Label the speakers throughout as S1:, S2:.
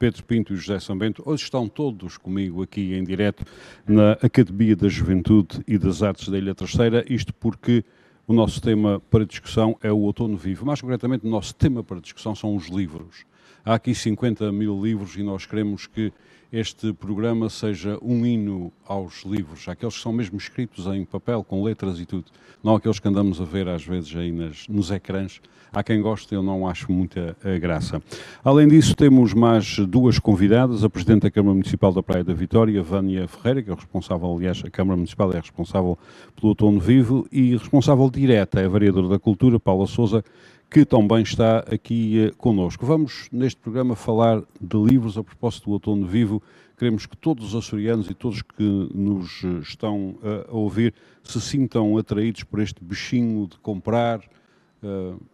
S1: Pedro Pinto e José Sambento. Hoje estão todos comigo aqui em direto na Academia da Juventude e das Artes da Ilha Terceira, isto porque o nosso tema para discussão é o outono vivo. Mais concretamente, o nosso tema para discussão são os livros. Há aqui 50 mil livros e nós queremos que este programa seja um hino aos livros, aqueles que são mesmo escritos em papel, com letras e tudo, não aqueles que andamos a ver às vezes aí nas, nos ecrãs. Há quem goste, eu não acho muita eh, graça. Além disso, temos mais duas convidadas, a Presidente da Câmara Municipal da Praia da Vitória, Vânia Ferreira, que é responsável, aliás, a Câmara Municipal é responsável pelo Outono Vivo, e responsável direta é a Vereadora da Cultura, Paula Souza, que também está aqui uh, connosco. Vamos, neste programa, falar de livros a propósito do Outono Vivo. Queremos que todos os açorianos e todos que nos eh, estão uh, a ouvir se sintam atraídos por este bichinho de comprar,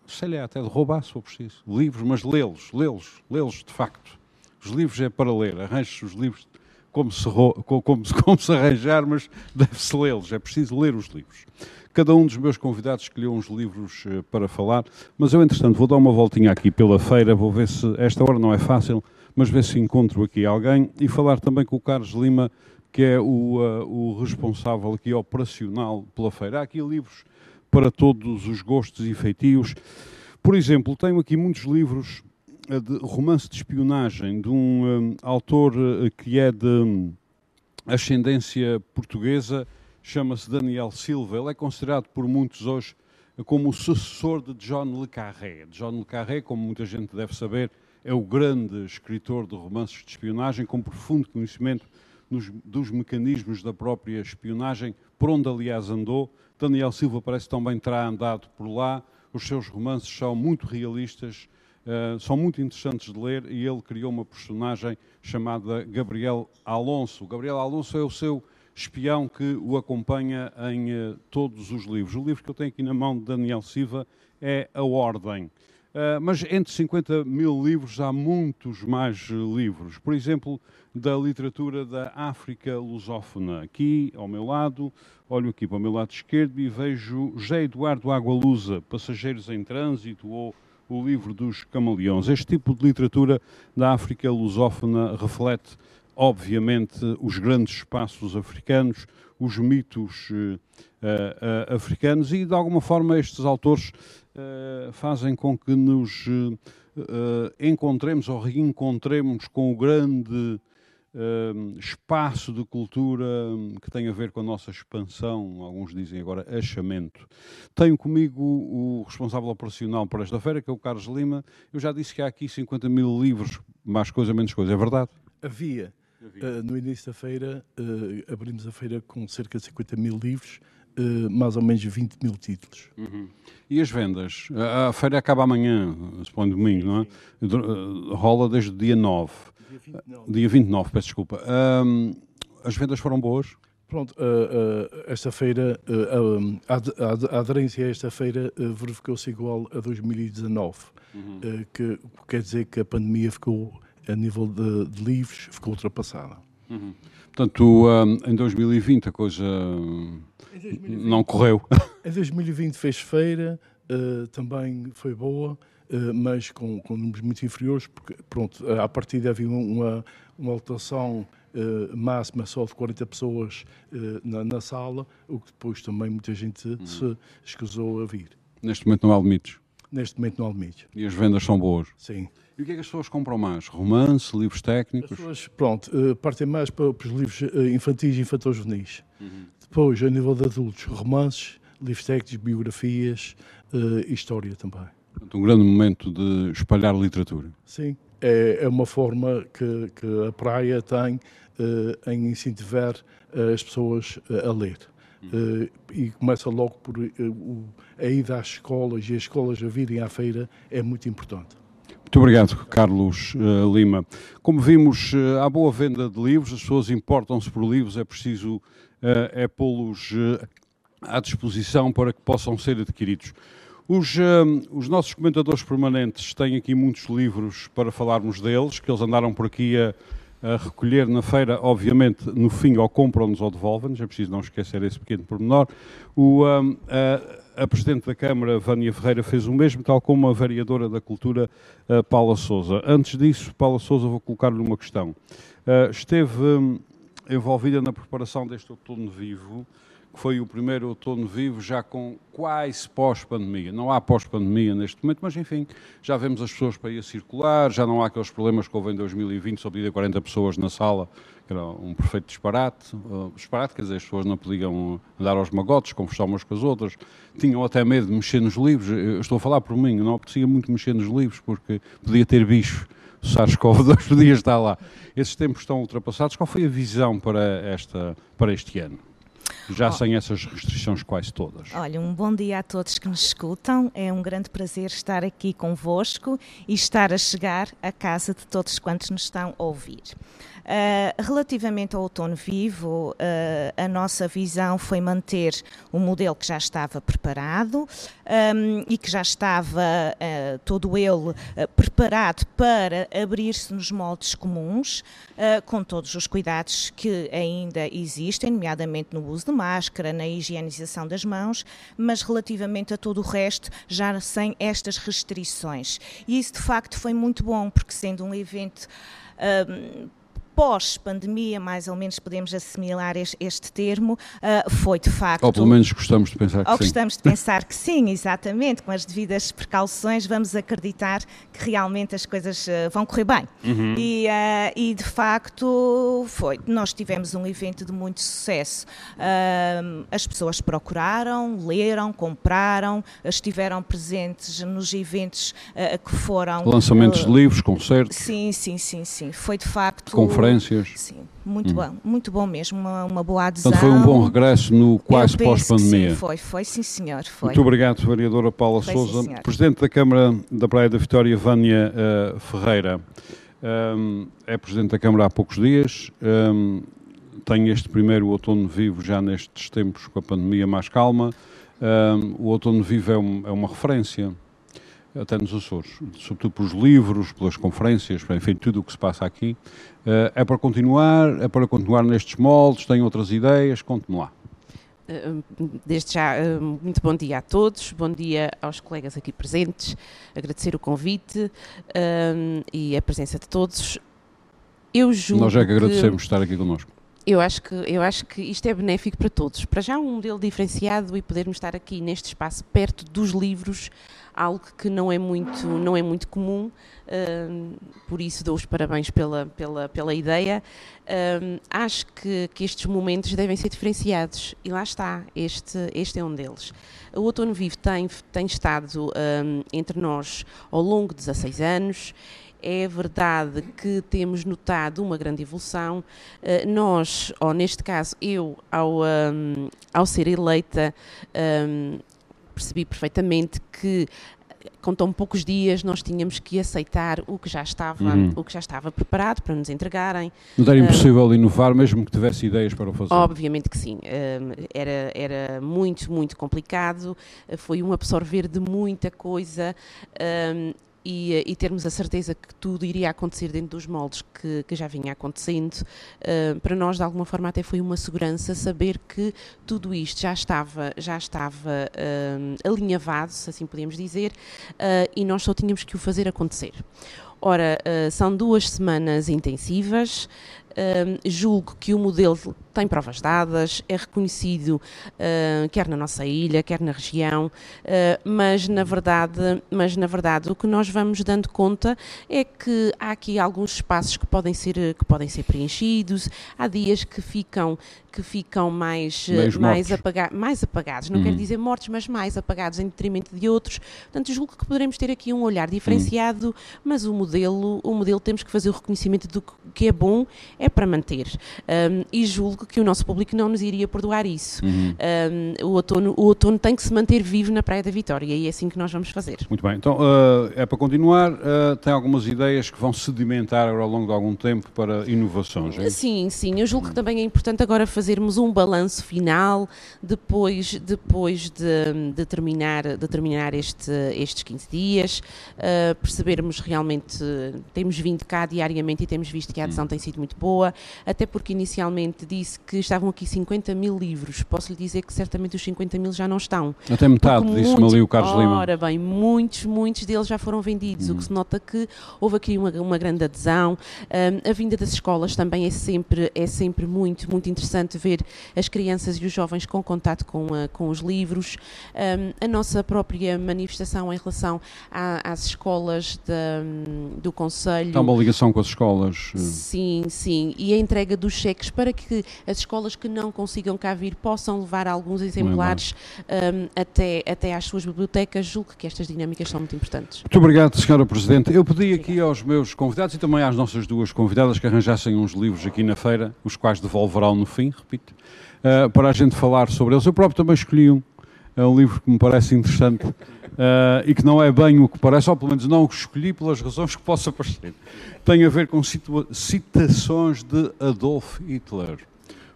S1: sei lá, até de roubar, se for preciso, livros, mas lê-los, lê-los, lê-los de facto. Os livros é para ler, arranje os livros como se, como, como se arranjar, mas deve-se lê-los, é preciso ler os livros. Cada um dos meus convidados escolheu uns livros uh, para falar, mas eu, entretanto, vou dar uma voltinha aqui pela feira, vou ver se, esta hora não é fácil, mas ver se encontro aqui alguém e falar também com o Carlos Lima, que é o, uh, o responsável aqui operacional pela feira. Há aqui livros para todos os gostos e feitios. Por exemplo, tenho aqui muitos livros uh, de romance de espionagem de um autor que é de um, ascendência portuguesa, chama-se Daniel Silva. Ele é considerado por muitos hoje como o sucessor de John Le Carré. John Le Carré, como muita gente deve saber, é o grande escritor de romances de espionagem, com profundo conhecimento nos, dos mecanismos da própria espionagem, por onde, aliás, andou. Daniel Silva parece também terá andado por lá. Os seus romances são muito realistas, uh, são muito interessantes de ler e ele criou uma personagem chamada Gabriel Alonso. Gabriel Alonso é o seu espião que o acompanha em uh, todos os livros. O livro que eu tenho aqui na mão de Daniel Silva é A Ordem. Uh, mas entre 50 mil livros há muitos mais uh, livros. Por exemplo, da literatura da África lusófona. Aqui, ao meu lado, olho aqui para o meu lado esquerdo e vejo José Eduardo Agualusa, Passageiros em Trânsito ou o livro dos camaleões. Este tipo de literatura da África lusófona reflete obviamente, os grandes espaços africanos, os mitos uh, uh, africanos e, de alguma forma, estes autores uh, fazem com que nos encontremos ou reencontremos com o grande espaço de cultura que tem a ver com a nossa expansão, alguns dizem agora achamento. Tenho comigo o responsável operacional por esta feira, que é o Carlos Lima. Eu já disse que há aqui 50 mil livros, mais coisa, menos coisa. É verdade?
S2: Havia. Uh, no início da feira, uh, abrimos a feira com cerca de 50 mil livros, uh, mais ou menos 20 mil títulos.
S1: Uhum. E as vendas? A, a feira acaba amanhã, se põe domingo, não é? rola desde o dia 9. Dia 29. Dia 29, peço desculpa. as vendas foram boas?
S2: Pronto, esta feira, a, aderência a esta feira verificou-se igual a 2019, uhum. que quer dizer que a pandemia ficou a nível de, de livros, ficou ultrapassada.
S1: Uhum. Portanto, um, em 2020 a coisa 2020, não correu.
S2: Em 2020 fez feira, uh, também foi boa, uh, mas com, com, números muito inferiores, porque, pronto, à partida havia uma, uma lotação uh, máxima só de 40 pessoas na, na, sala, o que depois também muita gente uhum. se escusou a vir.
S1: Neste momento não há limites?
S2: Neste momento não há limites.
S1: E as vendas são boas?
S2: Sim.
S1: E o que é que as pessoas compram mais? Romance, livros técnicos?
S2: As pessoas, pronto, uh, partem mais para, para, os livros uh, infantis e infantos-juvenis. Uhum. Depois, a nível de adultos, romances, livros técnicos, biografias uh, e história também.
S1: Um grande momento de espalhar literatura.
S2: Sim, é, é uma forma que, que, a praia tem em incentivar as pessoas a ler. Uhum. e começa logo por a ida às escolas e as escolas a virem à feira é muito importante.
S1: Muito obrigado, Carlos uh, Lima. Como vimos, uh, há boa venda de livros, as pessoas importam-se por livros, é preciso uh, é pô-los à disposição para que possam ser adquiridos. Os, os, nossos comentadores permanentes têm aqui muitos livros para falarmos deles, que eles andaram por aqui a, a recolher na feira, obviamente, no fim, ou compram-nos ou devolvem-nos, é preciso não esquecer esse pequeno pormenor. O, a, Presidente da Câmara, Vânia Ferreira, fez o mesmo, tal como a Vereadora da Cultura, uh, Paula Souza. Antes disso, Paula Souza, vou colocar-lhe uma questão. Uh, esteve um, envolvida na preparação deste outono vivo, que foi o primeiro outono vivo já com quase pós-pandemia. Não há pós-pandemia neste momento, mas enfim, já vemos as pessoas para ir circular, já não há aqueles problemas que houve em 2020, só podia 40 pessoas na sala, era um perfeito disparate. Uh, disparate, quer dizer, as pessoas não podiam andar aos magotes, conversar umas com as outras, tinham até medo de mexer nos livros. Eu estou a falar por mim, não apetecia muito mexer nos livros, porque podia ter bicho. O SARS-CoV-2 podia estar lá. Esses tempos estão ultrapassados. Qual foi a visão para, esta, para este ano? já oh. sem essas restrições quase todas.
S3: Olha, um bom dia a todos que nos escutam. É um grande prazer estar aqui convosco e estar a chegar à casa de todos quantos nos estão a ouvir. Uh, relativamente ao outono vivo, uh, a nossa visão foi manter o modelo que já estava preparado um, e que já estava uh, todo ele preparado para abrir-se nos moldes comuns, com todos os cuidados que ainda existem, nomeadamente no uso de máscara, na higienização das mãos, mas relativamente a todo o resto, já sem estas restrições. E isso de facto foi muito bom, porque sendo um evento pós-pandemia, mais ou menos podemos assimilar este, termo, uh, foi de facto.
S1: Ou pelo menos gostamos de pensar que
S3: ou
S1: sim.
S3: gostamos de pensar que sim, exatamente, com as devidas precauções, vamos acreditar que realmente as coisas uh, vão correr bem. Uhum. E, uh, e, de facto foi. Nós tivemos um evento de muito sucesso. as pessoas procuraram, leram, compraram, estiveram presentes nos eventos que foram.
S1: Lançamentos de livros, concertos.
S3: Sim, sim, sim, sim. Foi de facto.
S1: Conferências conferências.
S3: Sim, muito hum. bom, muito bom mesmo, uma, uma boa adesão.
S1: Portanto, foi um bom regresso no quase pós-pandemia.
S3: Foi, foi, sim senhor, foi.
S1: Muito obrigado, vereadora Paula foi, Souza. Sim, Presidente da Câmara da Praia da Vitória, Vânia uh, Ferreira. Um, é Presidente da Câmara há poucos dias. Um, tem este primeiro outono vivo já nestes tempos com a pandemia mais calma. Um, o outono vivo é, é uma referência até nos Açores, sobretudo pelos livros, pelas conferências, enfim, tudo o que se passa aqui. Uh, é para continuar, é para continuar nestes moldes, tem outras ideias, conte-me lá.
S4: Eh, desde já, eh, muito bom dia a todos, bom dia aos colegas aqui presentes, agradecer o convite e a presença de todos.
S1: Eu julgo Nós é que agradecemos que... estar aqui connosco.
S4: Eu acho, que, eu acho que isto é benéfico para todos. Para já, um modelo diferenciado e podermos estar aqui neste espaço perto dos livros, algo que não é muito, não é muito comum, uh, por isso dou os parabéns pela, pela, pela ideia. Uh, acho que, que estes momentos devem ser diferenciados e lá está, este, este é um deles. O Outono Vivo tem, tem estado um, entre nós ao longo de 16 anos é verdade que temos notado uma grande evolução. Uh, nós, ou neste caso eu, ao, um, ao ser eleita, um, percebi perfeitamente que com tão poucos dias nós tínhamos que aceitar o que já estava, uhum. o que já estava preparado para nos entregarem.
S1: Não era impossível uh, inovar mesmo que tivesse ideias para o fazer?
S4: Obviamente que sim. Uh, era, era muito, muito complicado. Uh, foi um absorver de muita coisa e, e, termos a certeza que tudo iria acontecer dentro dos moldes que, que já vinha acontecendo, uh, para nós de alguma forma até foi uma segurança saber que tudo isto já estava, já estava uh, alinhavado, se assim podemos dizer, uh, e nós só tínhamos que o fazer acontecer. Ora, são duas semanas intensivas, julgo que o modelo tem provas dadas, é reconhecido uh, quer na nossa ilha, quer na região, uh, mas, na verdade, mas na verdade o que nós vamos dando conta é que há aqui alguns espaços que podem ser, que podem ser preenchidos, há dias que ficam, que ficam mais, mais, apaga mais apagados, não uhum. quero dizer mortos, mas mais apagados em detrimento de outros. Portanto, julgo que poderemos ter aqui um olhar diferenciado, uhum. mas o modelo modelo, o modelo temos que fazer o reconhecimento do que é bom, é para manter. Um, e julgo que o nosso público não nos iria perdoar isso. Uhum. Um, o, outono, o outono tem que se manter vivo na Praia da Vitória e é assim que nós vamos fazer.
S1: Muito bem, então uh, é para continuar, uh, tem algumas ideias que vão sedimentar ao longo de algum tempo para inovações, é?
S4: Sim, sim, eu julgo que também é importante agora fazermos um balanço final depois, depois de, de terminar, de terminar este, estes 15 dias, uh, percebermos realmente, temos vindo cá diariamente e temos visto que a adesão hum. tem sido muito boa, até porque inicialmente disse que estavam aqui 50 mil livros, posso lhe dizer que certamente os 50 mil já não estão.
S1: Até metade, disse-me ali o Carlos Lima.
S4: Ora bem, muitos, muitos deles já foram vendidos, hum. o que se nota que houve aqui uma, uma grande adesão, um, a vinda das escolas também é sempre, é sempre muito, muito interessante ver as crianças e os jovens com contato com, a, com os livros, um, a nossa própria manifestação em relação a, às escolas da, do Conselho.
S1: Há uma ligação com as escolas.
S4: Eh. Sim, sim, e a entrega dos cheques para que as escolas que não consigam cá vir possam levar alguns exemplares um, até, até às suas bibliotecas. Julgo que estas dinâmicas são muito importantes.
S1: Muito obrigado, Sra. Presidente. Eu pedi aqui aos meus convidados e também às nossas duas convidadas que arranjassem uns livros aqui na feira, os quais devolverão no fim, repito, uh, para a gente falar sobre eles. Eu próprio também escolhi um. É um livro que me parece interessante uh, e que não é bem o que parece, ou pelo menos não o escolhi pelas razões que possa parecer. Tem a ver com citações de Adolf Hitler.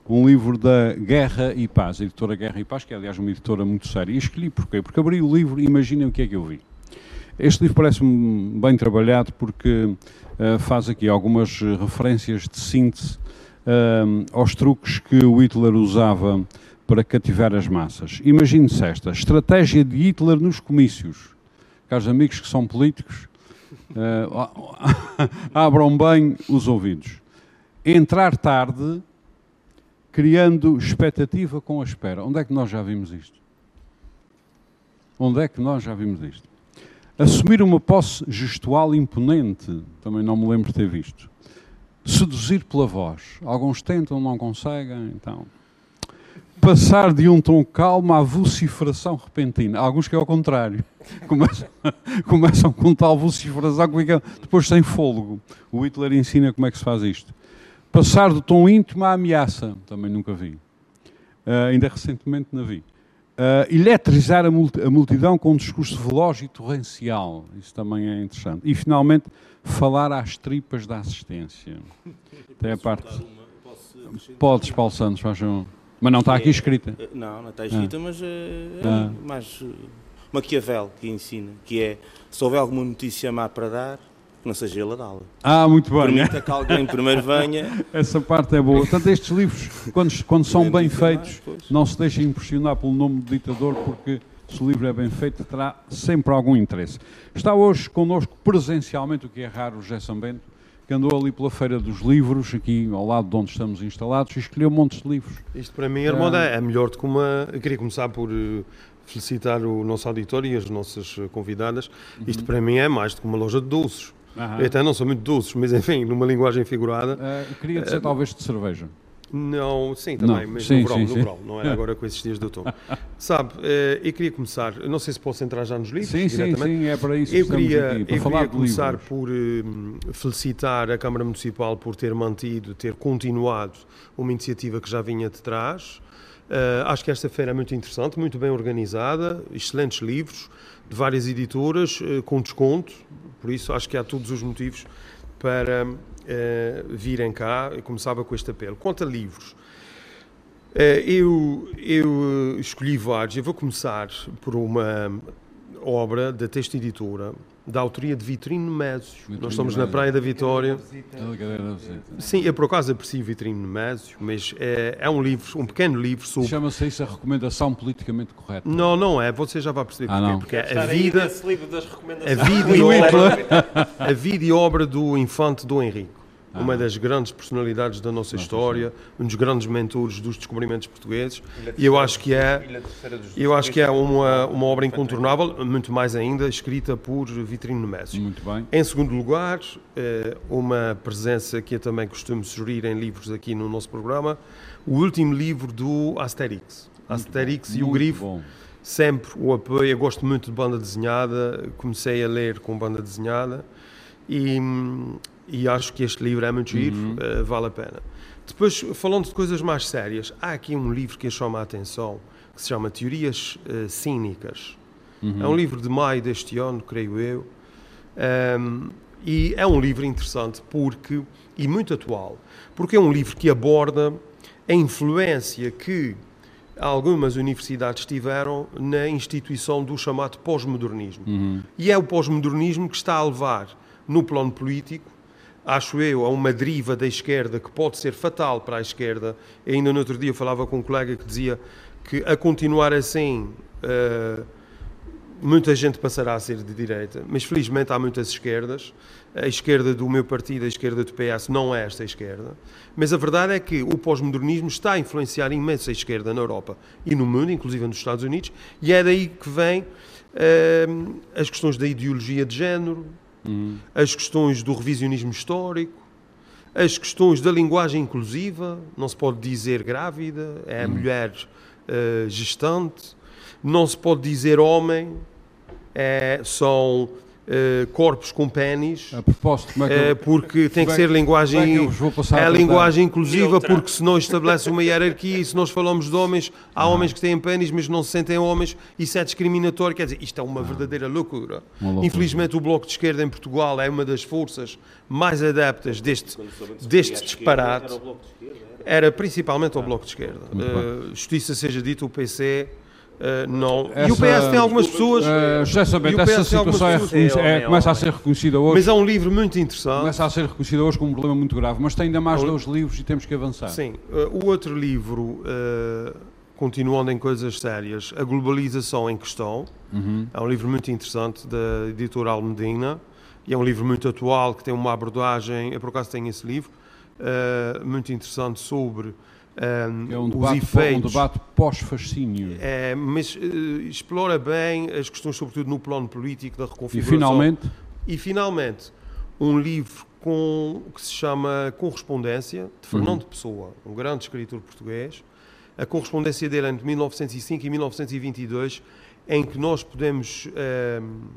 S1: Um livro da Guerra e Paz, a editora Guerra e Paz, que é aliás uma editora muito séria. E escolhi porquê? Porque abri o livro e imaginem o que é que eu vi. Este livro parece-me bem trabalhado porque uh, faz aqui algumas referências de síntese uh, aos truques que o Hitler usava para cativar as massas. Imagine-se esta, estratégia de Hitler nos comícios. Caros amigos que são políticos, uh, abram bem os ouvidos. Entrar tarde, criando expectativa com a espera. Onde é que nós já vimos isto? Onde é que nós já vimos isto? Assumir uma posse gestual imponente, também não me lembro de ter visto. Seduzir pela voz. Alguns tentam, não conseguem, então passar de um tom calmo à vociferação repentina. Há alguns que é ao contrário. Começam, começam com tal vociferação que ficam depois sem fôlego. O Hitler ensina como é que se faz isto. Passar do tom íntimo à ameaça. Também nunca vi. Uh, ainda recentemente não vi. Uh, eletrizar a, multidão com um discurso veloz e torrencial. Isso também é interessante. E, finalmente, falar às tripas da assistência. Tem a parte... Podes, Paulo Santos, faz um... Mas não está aqui é, escrita.
S5: Eh, não, não está escrita, ah. mas eh, é ah. mais eh, Maquiavel que ensina, que é se houver alguma notícia má para dar, não seja ele a dá-la.
S1: Ah, muito bem.
S5: Permita que alguém primeiro venha.
S1: Essa parte é boa. Portanto, estes livros, quando, quando são bem feitos, não se deixem impressionar pelo nome do ditador, porque se o livro é bem feito, terá sempre algum interesse. Está hoje connosco presencialmente, o que é raro, o José Sambento, que andou ali pela Feira dos Livros, aqui ao lado de onde estamos instalados, e escolheu montes de livros.
S6: Isto para mim, Armando, é, é melhor do que uma. Eu queria começar por eh, felicitar o nosso auditório e as nossas eh, convidadas. Uhum. Isto para mim é mais do que uma loja de doces. Uhum. Eu até não sou muito doces, mas enfim, numa linguagem figurada.
S1: Uh, queria dizer uh, talvez de cerveja.
S6: Não, sim, também, não. mas sim, no verão, sim, no verão, não é agora com esses dias de outono. Sabe, eh, eu queria começar, não sei se posso entrar já nos livros,
S1: sim, sim, sim, é para isso
S6: eu queria, aqui, para eu queria começar livros. por uh, felicitar a Câmara Municipal por ter mantido, ter continuado uma iniciativa que já vinha de trás. Uh, acho que esta feira é muito interessante, muito bem organizada, excelentes livros, de várias editoras, uh, com desconto, por isso acho que há todos os motivos para uh, virem cá. Eu começava com este apelo. Quanto a livros, uh, eu, eu escolhi vários. Eu vou começar por uma obra da Texto Editora, da autoria de Vitrino Mésio. Nós estamos na Praia da Vitória. Sim, eu por acaso aprecio Vitrino Mésio, mas é, é, um livro, um pequeno livro sobre...
S1: Chama-se isso a recomendação politicamente correta?
S6: Não, não é, você já vai perceber ah,
S1: porquê.
S6: Porque a vida, a vida, e obra, a vida e obra do infante do Henrique ah. uma das grandes personalidades da nossa história, um dos grandes mentores dos descobrimentos portugueses. E eu acho que é, eu acho que é uma, uma obra incontornável, muito mais ainda, escrita por Vitrino Nemésio.
S1: Muito bem.
S6: Em segundo lugar, eh, uma presença que eu também costumo sugerir em livros aqui no nosso programa, o último livro do Asterix. Asterix e o Grifo. Bom sempre o apoio. Eu gosto muito de banda desenhada, comecei a ler com banda desenhada E, e acho que este livro é muito giro, uhum. uh, vale a pena. Depois, falando de coisas mais sérias, há aqui um livro que chama a atenção, que se chama Teorias uh, Cínicas. Uhum. É um livro de maio deste ano, creio eu. Um, e é um livro interessante porque e muito atual, porque é um livro que aborda a influência que algumas universidades tiveram na instituição do chamado pós-modernismo. Uhum. E é o pós-modernismo que está a levar, no plano político, acho eu, a uma deriva da esquerda que pode ser fatal para a esquerda. Ainda no outro dia falava com um colega que dizia que a continuar assim. Uh, muita gente passará a ser de direita, mas felizmente há muitas esquerdas. A esquerda do meu partido, a esquerda do PS, não é esta esquerda. Mas a verdade é que o pós-modernismo está a influenciar imenso a esquerda na Europa e no mundo, inclusive nos Estados Unidos, e é daí que vêm uh, as questões da ideologia de género, uhum. as questões do revisionismo histórico, as questões da linguagem inclusiva, não se pode dizer grávida, é uhum. mulher uh, gestante, não se pode dizer homem, é, são uh, corpos com pênis.
S1: A propósito, como é que eu,
S6: uh, porque tem que ser linguagem. É, é a linguagem inclusiva, porque se não estabelece uma hierarquia e se nós falamos de homens, há não. homens que têm pênis, mas não se sentem homens, isso é discriminatório. Quer dizer, isto é uma verdadeira loucura. Uma loucura. Infelizmente, o Bloco de Esquerda em Portugal é uma das forças mais adeptas deste, deste disparate. Era principalmente o Bloco de Esquerda. Uh, justiça seja dito, o PC Uh, não. Essa, e o PS tem algumas pessoas. Uh,
S1: justamente, essa situação é, é, é, começa a ser reconhecida hoje.
S6: Mas é um livro muito interessante.
S1: Começa a ser reconhecida hoje como um problema muito grave, mas tem ainda mais dois livros e temos que avançar.
S6: Sim. Uh, o outro livro, continuando em coisas sérias, A Globalização em Questão, uhum. é um livro muito interessante da editora Almedina e é um livro muito atual que tem uma abordagem. Eu por acaso tenho esse livro, muito interessante sobre
S1: um, é um debate, os efeitos. Um debate pós-fascínio.
S6: É, mas uh, explora bem as questões, sobretudo no plano político, da reconfiguração.
S1: E finalmente?
S6: E finalmente, um livro com, que se chama Correspondência, de Fernando uhum. Pessoa, um grande escritor português. A correspondência dele entre 1905 e 1922 em que nós podemos uh,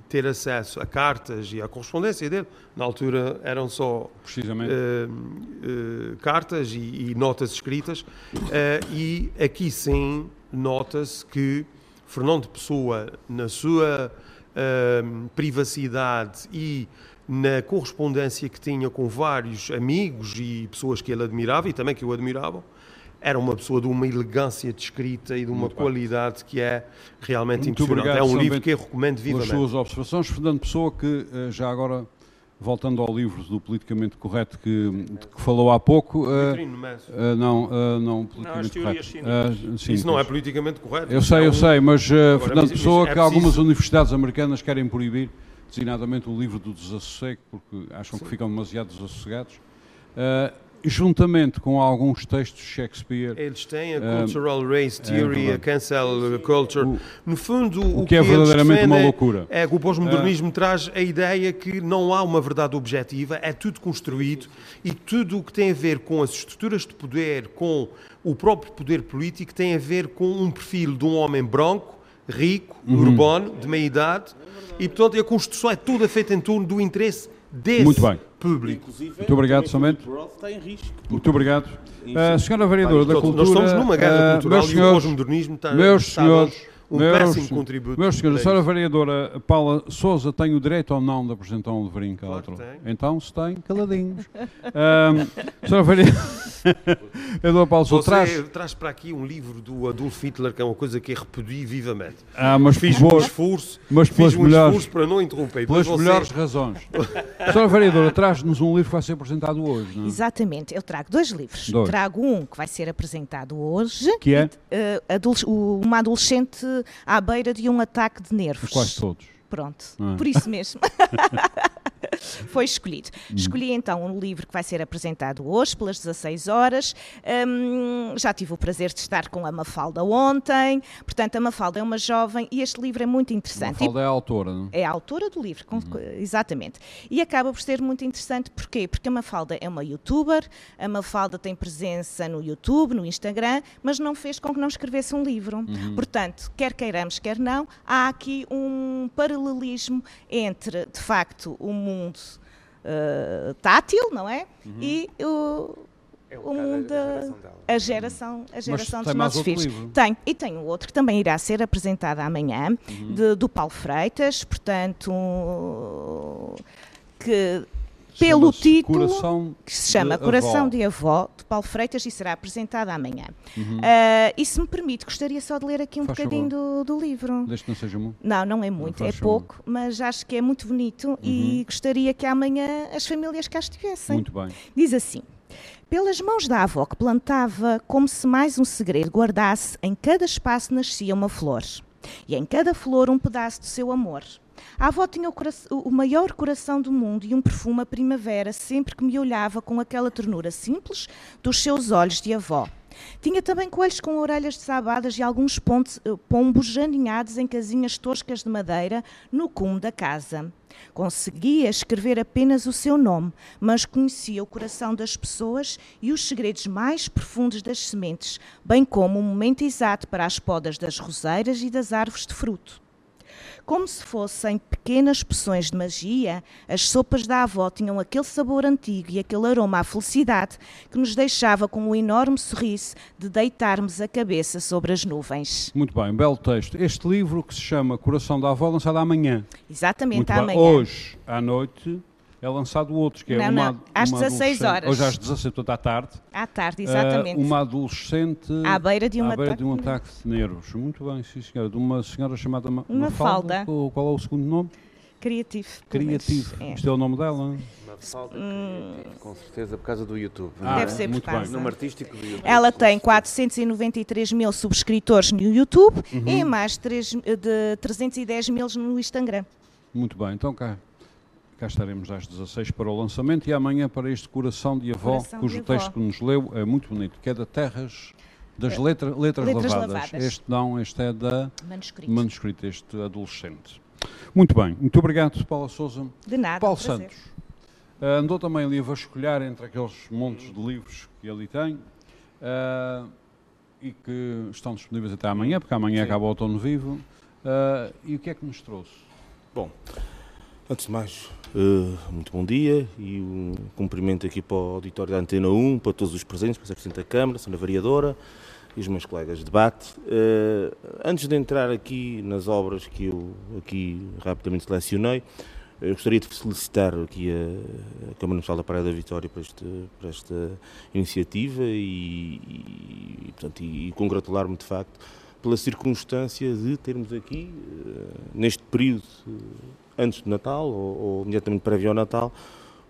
S6: ter acesso a cartas e à correspondência dele. Na altura eram só uh, uh, cartas e, e, notas escritas, e aqui sim nota-se que Fernando Pessoa, na sua privacidade e na correspondência que tinha com vários amigos e pessoas que ele admirava e também que o admiravam, era uma pessoa de uma elegância de escrita e de uma Muito qualidade bem. que é realmente Muito impressionante. Obrigado, é um livro que eu recomendo vivamente.
S1: As suas observações, Fernando Pessoa, que eh, já agora, voltando ao livro do politicamente correto que, que falou há pouco... Uh, uh, não, uh, não politicamente não, correto.
S6: Sim, Isso não é politicamente correto.
S1: Eu sei, é eu sei, mas Fernando Pessoa, é que algumas universidades americanas querem proibir, designadamente o livro do desassossego, porque acham sim. que ficam demasiado desassossegados juntamente com alguns textos de Shakespeare.
S6: Eles têm a Cultural uh, Race Theory, é a Cancel Culture. O, no fundo,
S1: o, o que, que, é verdadeiramente uma loucura.
S6: É que o pós-modernismo uh, traz a ideia que não há uma verdade objetiva, é tudo construído e tudo o que tem a ver com as estruturas de poder, com o próprio poder político, tem a ver com um perfil de um homem branco, rico, uhum. urbano, de meia idade, e portanto a construção é toda feita em torno do interesse desse
S1: Muito bem.
S6: público.
S1: Inclusive, Muito obrigado, somente. Muito obrigado. Uh, senhora Vereadora da Cultura...
S6: Nós estamos numa guerra uh, cultural e o pós-modernismo está...
S1: Meus senhores
S6: um meus, péssimo contributo.
S1: Meus senhores, a senhora vereadora Paula Souza tem o direito ou não de apresentar um livrinho cá claro Então, se tem, caladinhos. um, senhora vereadora, Paula Souza, traz...
S6: traz para aqui um livro do Adolf Hitler, que é uma coisa que repudi vivamente.
S1: Ah, mas
S6: fiz um esforço,
S1: mas
S6: fiz um
S1: melhores,
S6: esforço para não interromper.
S1: Pelas você... melhores razões. a senhora vereadora, traz-nos um livro que vai ser apresentado hoje, não é?
S3: Exatamente, eu trago dois livros. Dois. Trago um que vai ser apresentado hoje.
S1: Que é?
S3: E, uh, uma adolescente à beira de um ataque de nervos.
S1: Quase todos.
S3: Pronto, ah. por isso mesmo. foi escolhido. Hum. Escolhi então um livro que vai ser apresentado hoje, pelas 16 horas. Um, já tive o prazer de estar com a Mafalda ontem. Portanto, a Mafalda é uma jovem e este livro é muito interessante.
S1: A Mafalda é a autora, não
S3: é? É a autora do livro, uhum. exatamente. E acaba por ser muito interessante, porquê? Porque a Mafalda é uma youtuber, a Mafalda tem presença no YouTube, no Instagram, mas não fez com que não escrevesse um livro. Uhum. Portanto, quer queiramos, quer não, há aqui um paralelismo entre, de facto, o mundo uh, tátil, não é? Uhum. E o, é o mundo a geração, a geração dos nossos filhos. Livro? Tem, e tem um outro que também irá ser apresentado amanhã, uhum. de, do Paulo Freitas, portanto, que pelo título Coração que se chama de Coração avó. de Avó, de Paulo Freitas, e será apresentado amanhã. Uhum. Uh, e se me permite, gostaria só de ler aqui um Faz bocadinho do, do, livro.
S1: Desde que não seja muito.
S3: Não, não é muito, é pouco, mas acho que é muito bonito uhum. e gostaria que amanhã as famílias cá estivessem.
S1: Muito bem.
S3: Diz assim. Pelas mãos da avó que plantava, como se mais um segredo guardasse, em cada espaço nascia uma flor, e em cada flor um pedaço do seu amor. A avó tinha o, o, maior coração do mundo e um perfume a primavera sempre que me olhava com aquela ternura simples dos seus olhos de avó. Tinha também coelhos com orelhas desabadas e alguns pontos, eh, pombos janinhados em casinhas toscas de madeira no cume da casa. Conseguia escrever apenas o seu nome, mas conhecia o coração das pessoas e os segredos mais profundos das sementes, bem como o momento exato para as podas das roseiras e das árvores de fruto. Como se fossem pequenas poções de magia, as sopas da avó tinham aquele sabor antigo e aquele aroma à felicidade que nos deixava com um enorme sorriso de deitarmos a cabeça sobre as nuvens.
S1: Muito bem, belo texto. Este livro que se chama Coração da Avó, lançado amanhã.
S3: Exatamente,
S1: Muito
S3: amanhã.
S1: Bem. Hoje, à noite, é lançado outro, que é
S3: não,
S1: uma,
S3: não. às
S1: uma
S3: 16 horas.
S1: Hoje às 16, portanto à tarde.
S3: À tarde, exatamente.
S1: Uh, uma adolescente
S3: à beira de um,
S1: à beira
S3: ataque,
S1: de um ataque de nervos. Muito bem, sim senhora. De uma senhora chamada Ma
S3: uma Mafalda.
S1: Qual, qual é o segundo nome?
S3: Criativo.
S1: Criativo. É. Isto é o nome dela?
S7: Mafalda hum. com certeza por causa do YouTube.
S3: Ah, Deve ser por causa.
S7: Nome artístico do YouTube.
S3: Ela tem 493 mil subscritores no YouTube uhum. e mais 3, de 310 mil no Instagram.
S1: Muito bem, então cá Cá estaremos às 16 para o lançamento e amanhã para este Coração de Avó, Coração cujo de texto avó. que nos leu é muito bonito, que é da Terras das letra, letras, letras lavadas. lavadas. Este não, este é da
S3: manuscrito.
S1: manuscrito, este adolescente. Muito bem, muito obrigado, Paula Souza.
S3: De nada.
S1: Paulo Santos. Uh, andou também ali a vasculhar entre aqueles montes de livros que ali tem uh, e que estão disponíveis até amanhã, porque amanhã Sim. acaba o outono vivo. Uh, e o que é que nos trouxe?
S5: Bom, antes de mais, muito bom dia e um cumprimento aqui para o auditório da Antena 1, para todos os presentes, para a Presidente da Câmara, a Sra. Vereadora e os meus colegas de debate. Uh, antes de entrar aqui nas obras que eu aqui rapidamente selecionei, eu gostaria de felicitar aqui a, Câmara Municipal da Praia da Vitória por, este, por esta iniciativa e, e, portanto, e, e congratular-me de facto pela circunstância de termos aqui, uh, neste período antes do Natal ou, ou imediatamente prévio ao Natal,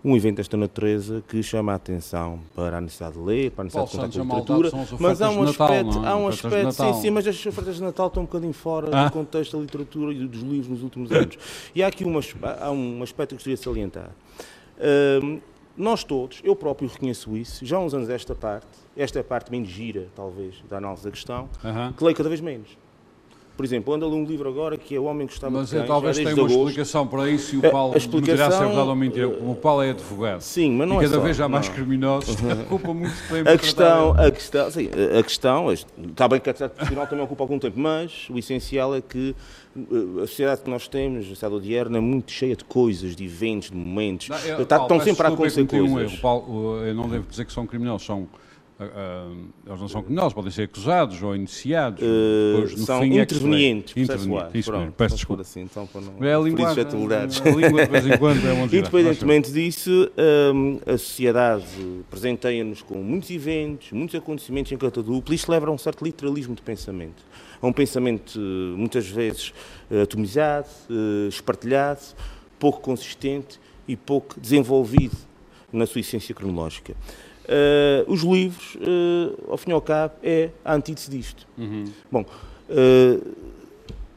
S5: um evento desta natureza que chama a atenção para a necessidade de ler, para a necessidade de contar com literatura, mas há um aspecto, Natal, é? há um aspecto sim, sim, mas as ofertas de Natal estão um bocadinho fora ah. do contexto da literatura e dos livros nos últimos anos. E há aqui uma, há um aspecto que gostaria de salientar. Uh, nós todos, eu próprio reconheço isso, já há uns anos esta parte, esta é a parte bem gira, talvez, da análise da questão, uh -huh. que leio cada vez menos. Por exemplo, ando a ler um livro agora que é O Homem que Gostava
S1: Mas
S5: de Cães.
S1: Mas talvez tenha uma
S5: agosto.
S1: explicação para isso e o Paulo me dirá se é verdade ou mentira. O Paulo é advogado.
S5: Sim, mas não
S1: e
S5: é
S1: cada vez há mais
S5: não.
S1: criminosos. ocupa muito tempo.
S5: A questão, a questão, sim, a questão, está bem que a atividade profissional também ocupa algum tempo, mas o essencial é que eh, a sociedade que nós temos, a sociedade odierna, é muito cheia de coisas, de eventos, de momentos. Não, eu, Está, Paulo, estão sempre a acontecer coisas. Um erro.
S1: Paulo, eu não devo dizer que são criminosos, são Uh, eles não são criminosos, podem ser acusados ou iniciados.
S5: Uh, no
S1: são
S5: fim, intervenientes,
S1: é intervenientes. Isso mesmo, peço desculpa.
S5: Assim, então, para
S1: não, é a linguagem,
S5: é.
S1: A língua de vez em quando é
S5: Independentemente disso, um, a sociedade presenteia-nos com muitos eventos, muitos acontecimentos em canta dupla. Isto leva a um certo literalismo de pensamento. A um pensamento, muitas vezes, atomizado, espartilhado, pouco consistente e pouco desenvolvido na sua essência cronológica. Uh, os livros, uh, ao fim e ao cabo, é a antítese disto. Uhum. Bom, uh,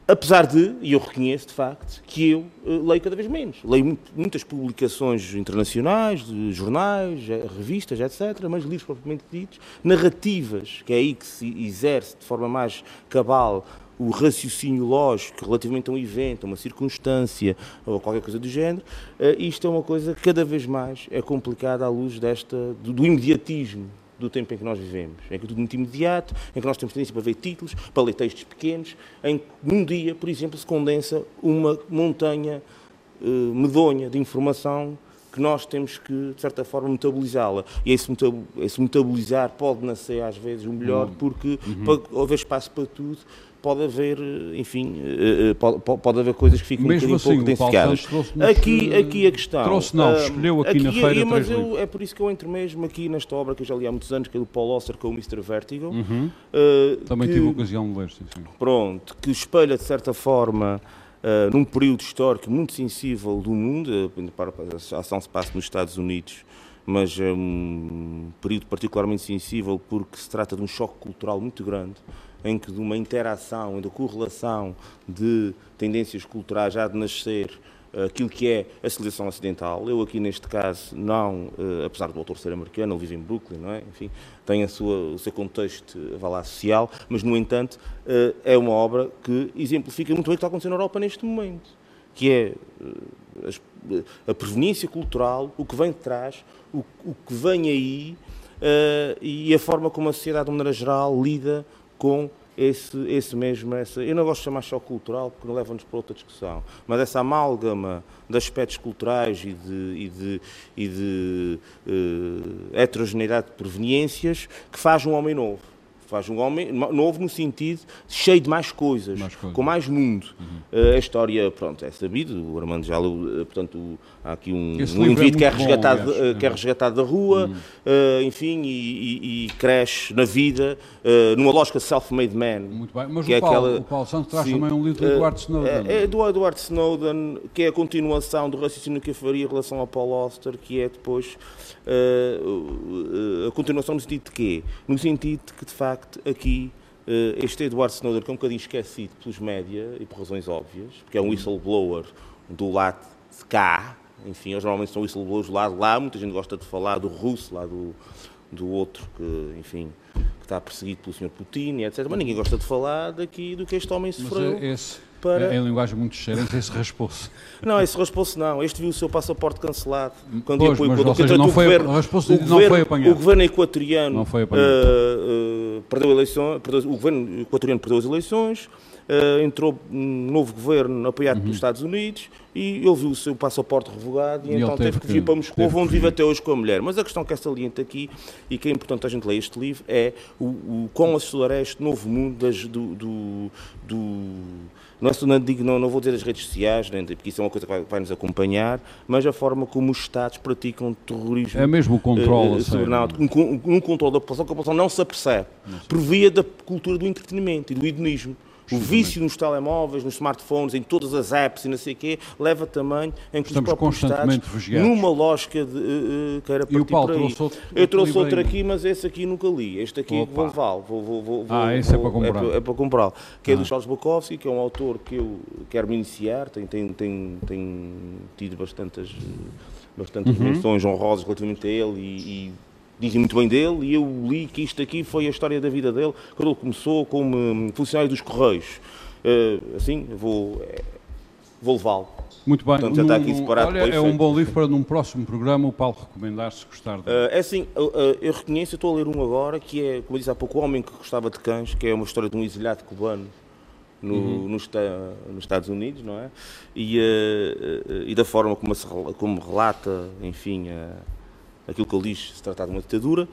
S5: apesar de, e eu reconheço de facto, que eu leio cada vez menos. Leio muitas publicações internacionais, de jornais, revistas, etc., mas livros propriamente ditos, narrativas, que é aí que se exerce de forma mais cabal o raciocínio lógico relativamente a um evento, a uma circunstância ou qualquer coisa do género, uh, isto é uma coisa que cada vez mais é complicada à luz desta, do imediatismo do tempo em que nós vivemos. É que tudo muito imediato, em que nós temos tendência para ver títulos, para ler textos pequenos, em que num dia, por exemplo, se condensa uma montanha uh, medonha de informação que nós temos que, de certa forma, metabolizá-la. E esse, metabolizar pode nascer, às vezes, o melhor, uhum. porque uhum. haver espaço para tudo pode haver, enfim, eh, eh, pode, pode haver coisas que ficam
S1: Mesmo
S5: um
S1: assim,
S5: pouco densificadas.
S1: Aqui,
S5: aqui a questão.
S1: Trouxe não, escolheu aqui, aqui na feira.
S5: Mas eu, é por isso que eu entro mesmo aqui nesta obra que eu já li há muitos anos, que é do Paul Auster com o Mr. Vertigo.
S1: Uhum. Uh, Também que, tive a ocasião de ler, sim, sim.
S5: Pronto, que espelha de certa forma. Uh, num período histórico muito sensível do mundo, a ação se passa nos Estados Unidos, mas é um período particularmente sensível porque se trata de um choque cultural muito grande em que de uma interação, de correlação de tendências culturais já de nascer eh, aquilo que é a civilização ocidental. Eu aqui neste caso não, eh, apesar do autor ser americano, ele vive em Brooklyn, não é? Enfim, tem a sua, o seu contexto, vá lá, social, mas no entanto eh, é uma obra que exemplifica muito bem o que está acontecendo na Europa neste momento, que é a proveniência cultural, o que vem de trás, o, o que vem aí e a forma como a sociedade, de maneira geral, lida com esse, esse mesmo, essa, eu não gosto de chamar só cultural porque leva-nos para outra discussão, mas essa amálgama de aspectos culturais e de, e de, e de uh, heterogeneidade de proveniências que faz um homem novo. Faz um homem novo no sentido cheio de mais coisas, mais coisas. com mais mundo. Uhum. Uh, a história, pronto, é sabido, o Armando já leu, uh, portanto, há aqui um, um indivíduo é que, é resgatado, bom, uh, que é resgatado da rua, uhum. enfim, e, e, e, cresce na vida, numa lógica self-made man.
S1: Muito bem, mas o, é Paulo, aquela, o Paulo Santos traz sim, também um livro do Edward Snowden.
S5: É, é do Edward Snowden, que é a continuação do raciocínio que eu faria em relação ao Paul Auster, que é depois a continuação no sentido de quê? No sentido de que, de facto, facto, aqui, eh, este Edward Snowden, que é um bocadinho esquecido pelos média e por razões óbvias, porque é um whistleblower do lado de cá, enfim, eles normalmente são whistleblowers do lado lá, muita gente gosta de falar do russo, lá do, do outro, que, enfim, está perseguido pelo Sr. Putin, etc. Mas ninguém gosta de falar daqui do que este homem sofreu.
S1: Mas esse, para... Em linguagem muito cheirante, esse raspou-se.
S5: Não, esse raspou-se não. Este viu o seu passaporte cancelado.
S1: Quando pois, mas, ou seja, não, foi, governo, raspou-se, o não foi apanhado.
S5: O governo equatoriano não foi apanhado. Uh, uh, perdeu eleições, perdeu, o governo equatoriano perdeu as eleições, uh, entrou um novo governo apoiado uhum. pelos Estados Unidos e ele viu o seu passaporte revogado e, e então teve, teve que vir para Moscou, onde vive até hoje com a mulher. Mas a questão que é saliente aqui e que é importante a gente ler este livro é o, o quão assustador é este novo mundo das, do, do, do não, não, digo, não, não vou dizer as redes sociais, porque isso é uma coisa que vai, vai nos acompanhar, mas a forma como os Estados praticam terrorismo.
S1: É mesmo o controle.
S5: Uh, um, um, controle da população que a população não se apercebe, por via da cultura do entretenimento e do hedonismo. O vício nos telemóveis, nos smartphones, em todas as apps e não sei o quê, leva também em que
S1: Estamos os constantemente Estados,
S5: numa lógica de uh, que era partir e o Paulo. Trouxe outro, Eu trouxe outro aqui, mas esse aqui nunca li. Este aqui Opa. vou levá-lo. Vou, vou, vou,
S1: ah, esse é para comprar.
S5: É, é para comprá-lo. Que ah. é do ah. Charles Bukowski, que é um autor que eu quero me iniciar, tem, tem, tem, tem tido bastantes, bastantes uhum. menções honrosas relativamente a ele e, e dizem muito bem dele, e eu li que isto aqui foi a história da vida dele, quando ele começou como hum, funcionário dos Correios. Uh, assim, vou, é, vou levá-lo.
S1: Muito bem. Portanto, já está aqui separado olha, é um bom livro para num próximo programa o Paulo recomendar se gostar dele.
S5: Uh, é assim, uh, eu reconheço, eu estou a ler um agora, que é, como eu disse há pouco, O Homem que Gostava de Cães, que é uma história de um exilhado cubano no, uhum. nos, nos, Estados Unidos, não é? E, e da forma como, se, como relata, enfim, aquilo que ele diz se tratar de uma ditadura.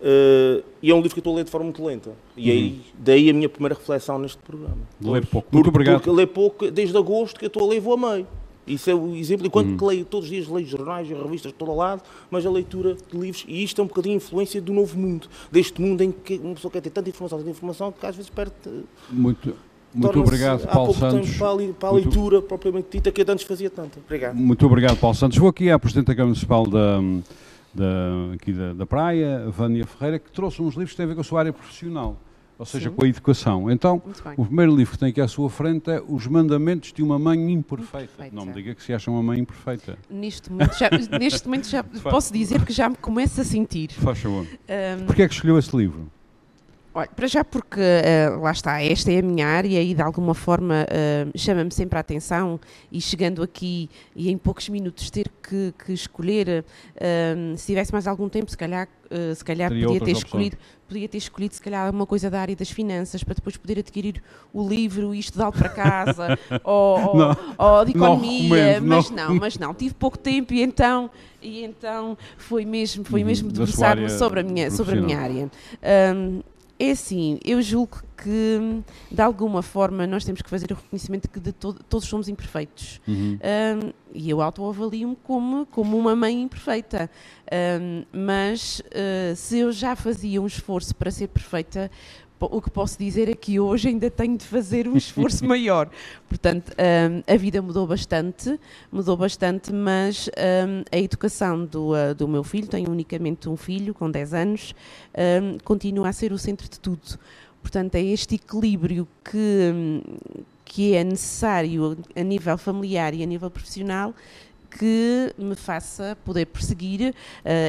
S5: Uh, e é um livro que eu estou a ler de forma muito lenta. E uhum. aí, daí a minha primeira reflexão neste programa.
S1: Ler pouco. Muito obrigado.
S5: Porque ler pouco, desde agosto que eu estou a ler e vou a meio. Isso é o exemplo. Enquanto uhum. que leio todos os dias, leio jornais e revistas de todo lado, mas a leitura de livros, e isto é um bocadinho a influência do novo mundo, deste mundo em que uma pessoa quer ter tanta informação, tanta informação, que às vezes perde.
S1: Muito. Muito obrigado, Paulo Santos.
S5: Para a, para a leitura muito... propriamente dita que antes fazia tanta. Obrigado.
S1: Muito obrigado, Paulo Santos. Vou aqui à Presidente da Câmara Municipal da, da, aqui da, da Praia, Vânia Ferreira, que trouxe uns livros que têm a ver com a sua área profissional, ou seja, Sim. com a educação. Então, o primeiro livro que tem aqui à sua frente é Os Mandamentos de uma Mãe Imperfeita. imperfeita. Não me diga que se acha uma mãe imperfeita.
S4: Neste momento já, neste momento já posso dizer que já me começo a sentir.
S1: Faz favor. Um... Porquê é que escolheu esse livro?
S4: Olha, para já porque uh, lá está, esta é a minha área e de alguma forma uh, chama-me sempre a atenção e chegando aqui e em poucos minutos ter que, que escolher, uh, se tivesse mais algum tempo, se calhar, se calhar podia ter escolhido, podia ter escolhido se calhar uma coisa da área das finanças para depois poder adquirir o livro e estudá-lo para casa ou, não, ou, de economia, não mas não. não, mas não, tive pouco tempo e então e então foi mesmo foi uhum, mesmo debruçar-me sobre a minha sobre a minha área. Um, é assim, eu julgo que de alguma forma nós temos que fazer o reconhecimento de que de to todos somos imperfeitos. Uhum. Um, e eu autoavalio-me como, como uma mãe imperfeita. Um, mas uh, se eu já fazia um esforço para ser perfeita, o que posso dizer é que hoje ainda tenho de fazer um esforço maior. Portanto, um, a vida mudou bastante, mudou bastante, mas um, a educação do, uh, do meu filho, tenho unicamente um filho com 10 anos, um, continua a ser o centro de tudo. Portanto, é este equilíbrio que, hum, que é necessário a nível familiar e a nível profissional que me faça poder perseguir uh,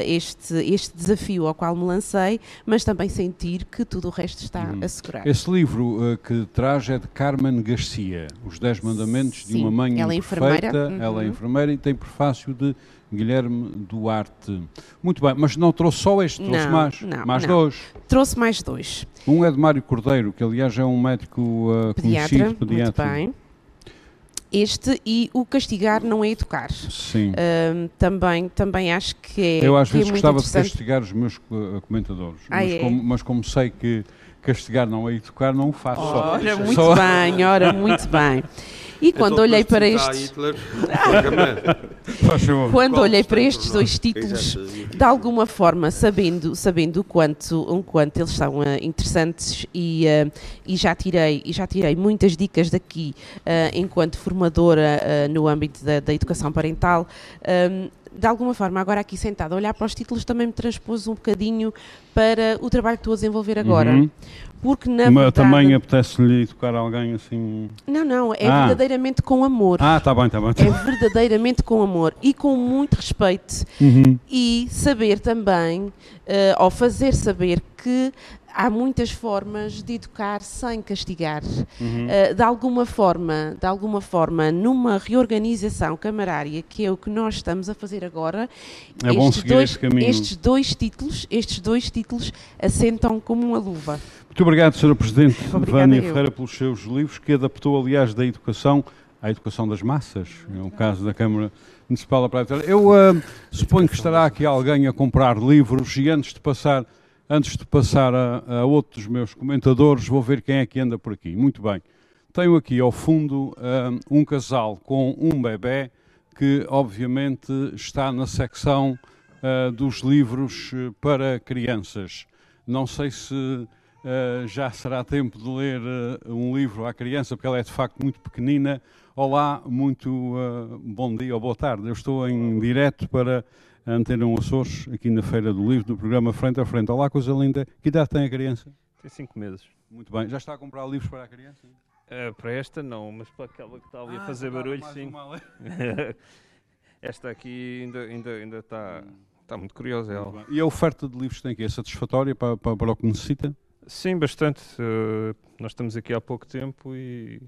S4: este, este desafio ao qual me lancei, mas também sentir que tudo o resto está uhum. assegurado.
S1: Esse livro uh, que traz é de Carmen Garcia, Os Dez Mandamentos Sim, de uma Mãe ela é enfermeira. Uhum. Ela é enfermeira e tem prefácio de Guilherme Duarte. Muito bem, mas não trouxe só este, trouxe não, mais, não, mais não. dois.
S4: Trouxe mais dois.
S1: Um é de Mário Cordeiro, que aliás é um médico uh, pediatra, conhecido,
S4: pediatra. Muito bem este e o castigar não é educar.
S1: Sim.
S4: Uh, também, também acho que é.
S1: Eu às
S4: vezes
S1: é gostava de castigar os meus comentadores, ah, mas, é? como, mas como sei que castigar não é educar, não o faço.
S4: Ora, só. muito só... bem, ora, muito bem. E então, quando olhei para estes. quando olhei para estes dois títulos, de alguma forma, sabendo, sabendo o quanto, o quanto eles são uh, interessantes e, uh, e, já tirei, e já tirei muitas dicas daqui uh, enquanto formadora no âmbito da, da educação parental. Um, de alguma forma, agora aqui sentada, olhar para os títulos também me transpôs um bocadinho para o trabalho que estou a desenvolver agora. Uhum. Porque na
S1: Mas
S4: verdade...
S1: também apetece-lhe tocar alguém assim.
S4: Não, não, é ah. verdadeiramente com amor.
S1: Ah, está bem, está bem.
S4: Tá é verdadeiramente com amor e com muito respeito. Uhum. E saber também, uh, ou fazer saber que há muitas formas de educar sem castigar. Uhum. Uh, de alguma forma, de alguma forma, numa reorganização camarária, que é o que nós estamos a fazer agora,
S1: é estes, dois,
S4: estes dois títulos, estes dois títulos assentam como uma luva.
S1: Muito obrigado, Sra. Presidente Vânia Ferreira, pelos seus livros, que adaptou, aliás, da educação à educação das massas, é o caso da Câmara Municipal da Praia Eu uh, suponho que estará aqui alguém a comprar livros e antes de passar Antes de passar a, a outro dos meus comentadores, vou ver quem é que anda por aqui. Muito bem. Tenho aqui ao fundo um, um casal com um bebê que, obviamente, está na secção uh, dos livros uh, para crianças. Não sei se uh, já será tempo de ler um livro à criança, porque ela é de facto muito pequenina. Olá, muito bom dia ou boa tarde. Eu estou em direto para a Antena Açores, aqui na Feira do Livro, no programa Frente a Frente. Olá, coisa linda. Que idade tem a criança?
S8: Tem 5 meses.
S1: Muito bem. Já está a comprar livros para a criança?
S8: Uh, para esta não, mas para aquela que está ali ah, a fazer barulho, sim. esta aqui ainda, ainda, ainda está, está muito curiosa. Muito ela.
S1: E a oferta de livros tem que é satisfatória para, para, para o que necessita?
S8: Sim, bastante. Uh, nós estamos aqui há pouco tempo e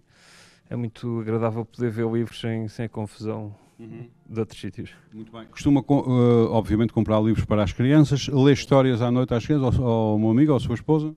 S8: é muito agradável poder ver livros sem, sem confusão uhum. de outros sítios.
S1: Muito bem. Costuma, uh, obviamente, comprar livros para as crianças, ler histórias à noite às crianças, ao, ao meu amigo, ou à sua esposa?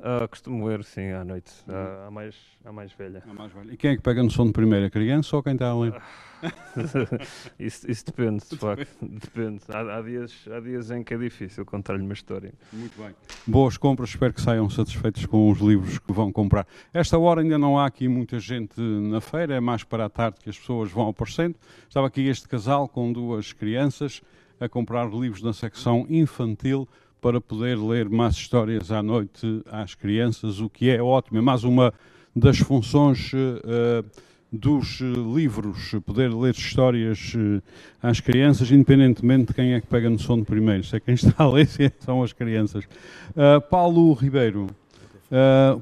S8: Uh, costumo ler, sim, à noite, uhum. uh, a, mais, a mais velha. A
S1: mais velha. E quem é que pega no sono primeiro, a criança ou quem está a ler?
S8: isso, isso, depende, de facto. Depende. Há, há, dias, há dias em que é difícil contar-lhe uma história.
S1: Muito bem. Boas compras, espero que saiam satisfeitos com os livros que vão comprar. Esta hora ainda não há aqui muita gente na feira, é mais para a tarde que as pessoas vão aparecendo. Estava aqui este casal com duas crianças a comprar livros na secção infantil para poder ler mais histórias à noite às crianças, o que é ótimo. É mais uma das funções uh, dos livros, poder ler histórias uh, às crianças, independentemente de quem é que pega no sono primeiro, se é quem está a ler, é, são as crianças. Uh, Paulo Ribeiro.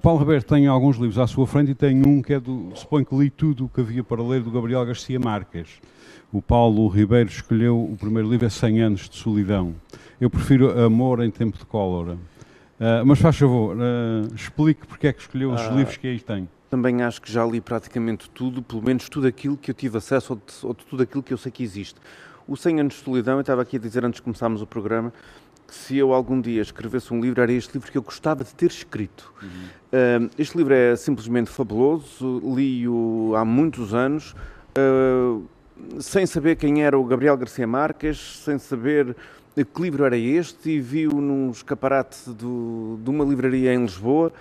S1: Paulo Ribeiro tem alguns livros à sua frente e tem um que é do. Suponho que li tudo o que havia para ler do Gabriel Garcia Marques. O Paulo Ribeiro escolheu o primeiro livro, é 100 Anos de Solidão. Eu prefiro Amor em Tempo de Cólera. Uh, mas faz favor, uh, explique porque é que escolheu os
S7: Ah.
S1: livros que aí tem.
S7: Também acho que já li praticamente tudo, pelo menos tudo aquilo que eu tive acesso ou, de, ou de tudo aquilo que eu sei que existe. O 100 anos de solidão, eu estava aqui a dizer antes de começarmos o programa, que se eu algum dia escrevesse um livro, era este livro que eu gostava de ter escrito. Uh, este livro é simplesmente fabuloso, li-o há muitos anos, uh, sem saber quem era o Gabriel Garcia Marques, sem saber que livro era este, e vi-o num escaparate do, de uma livraria em Lisboa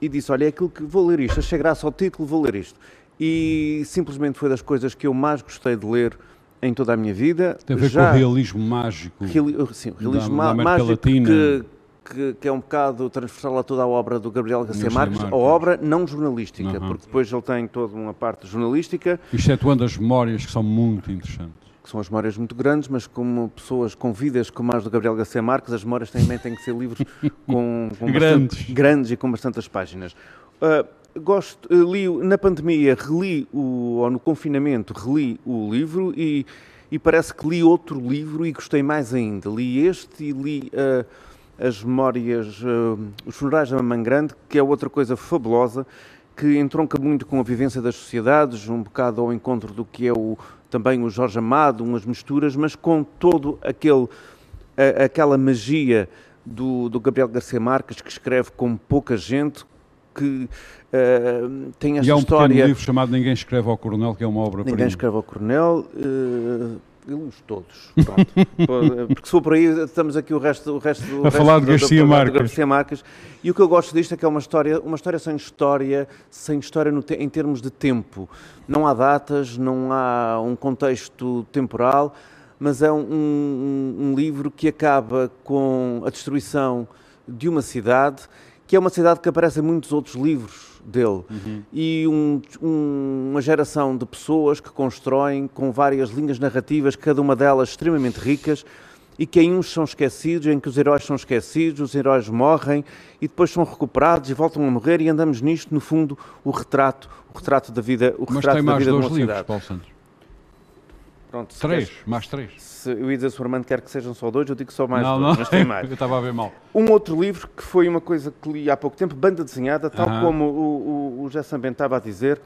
S7: e disse: Olha, é aquilo que vou ler isto, achei graça ao título, vou ler isto. E simplesmente foi das coisas que eu mais gostei de ler em toda a minha vida.
S1: Tem a ver
S7: Já-
S1: com o realismo mágico.
S7: Reali- sim, o
S1: da-
S7: realismo
S1: da América
S7: mágico
S1: Latina.
S7: que, que, que é um bocado transversal a toda a obra do Gabriel Garcia
S1: Garcia
S7: Marques, a
S1: Marques.
S7: obra não jornalística,
S1: Aham.
S7: porque depois ele tem toda uma parte jornalística,
S1: Excetuando as memórias que são muito interessantes.
S7: Que são as memórias muito grandes, mas como pessoas com vidas como as do Gabriel Garcia Marques, as memórias também têm que ser livros com, com
S1: Grandes.
S7: bastante- grandes e com bastantes páginas. Ah, gosto, eh, li na pandemia, reli o, ou no confinamento, reli o livro e, e parece que li outro livro e gostei mais ainda. Li este e li ah, as memórias, ah, os funerais da Mamãe Grande, que é outra coisa fabulosa, que entronca muito com a vivência das sociedades, um bocado ao encontro do que é o, também o Jorge Amado, umas misturas, mas com todo aquele, a- aquela magia do, do Gabriel Garcia Marques, que escreve com pouca gente, que eh, tem esta
S1: e há um
S7: história...
S1: livro chamado Ninguém Escreve ao Coronel, que é uma obra
S7: Ninguém escreve ao Coronel, eh, li-os todos, pronto. Porque se for por aí, estamos aqui o resto, o resto do
S1: A falar de
S7: resto do- do
S1: Garcia
S7: programa
S1: Marques.
S7: do Garcia Marques. E o que eu gosto disto é que é uma história, uma história sem história, sem história te- em termos de tempo. Não há datas, não há um contexto temporal, mas é um, um- um livro que acaba com a destruição de uma cidade, que é uma cidade que aparece em muitos outros livros dele. E um- um- uma geração de pessoas que constroem com várias linhas narrativas, cada uma delas extremamente ricas, e que em uns são esquecidos, em que os heróis são esquecidos, os heróis morrem e depois são recuperados e voltam a morrer e andamos nisto, no fundo, o retrato, o retrato da vida, o
S1: Mas
S7: retrato da vida de uma
S1: livros,
S7: cidade.
S1: Paulo Santos.
S7: Pronto,
S1: Três,
S7: queres-
S1: mais três.
S7: se eu ia dizer se o Armando quer que sejam só dois, eu digo só mais
S1: não,
S7: dois,
S1: não,
S7: mas tem mais.
S1: eu estava a ver mal.
S7: Um outro livro que foi uma coisa que li há pouco tempo, banda desenhada, tal como o, o, o José Bento estava a dizer.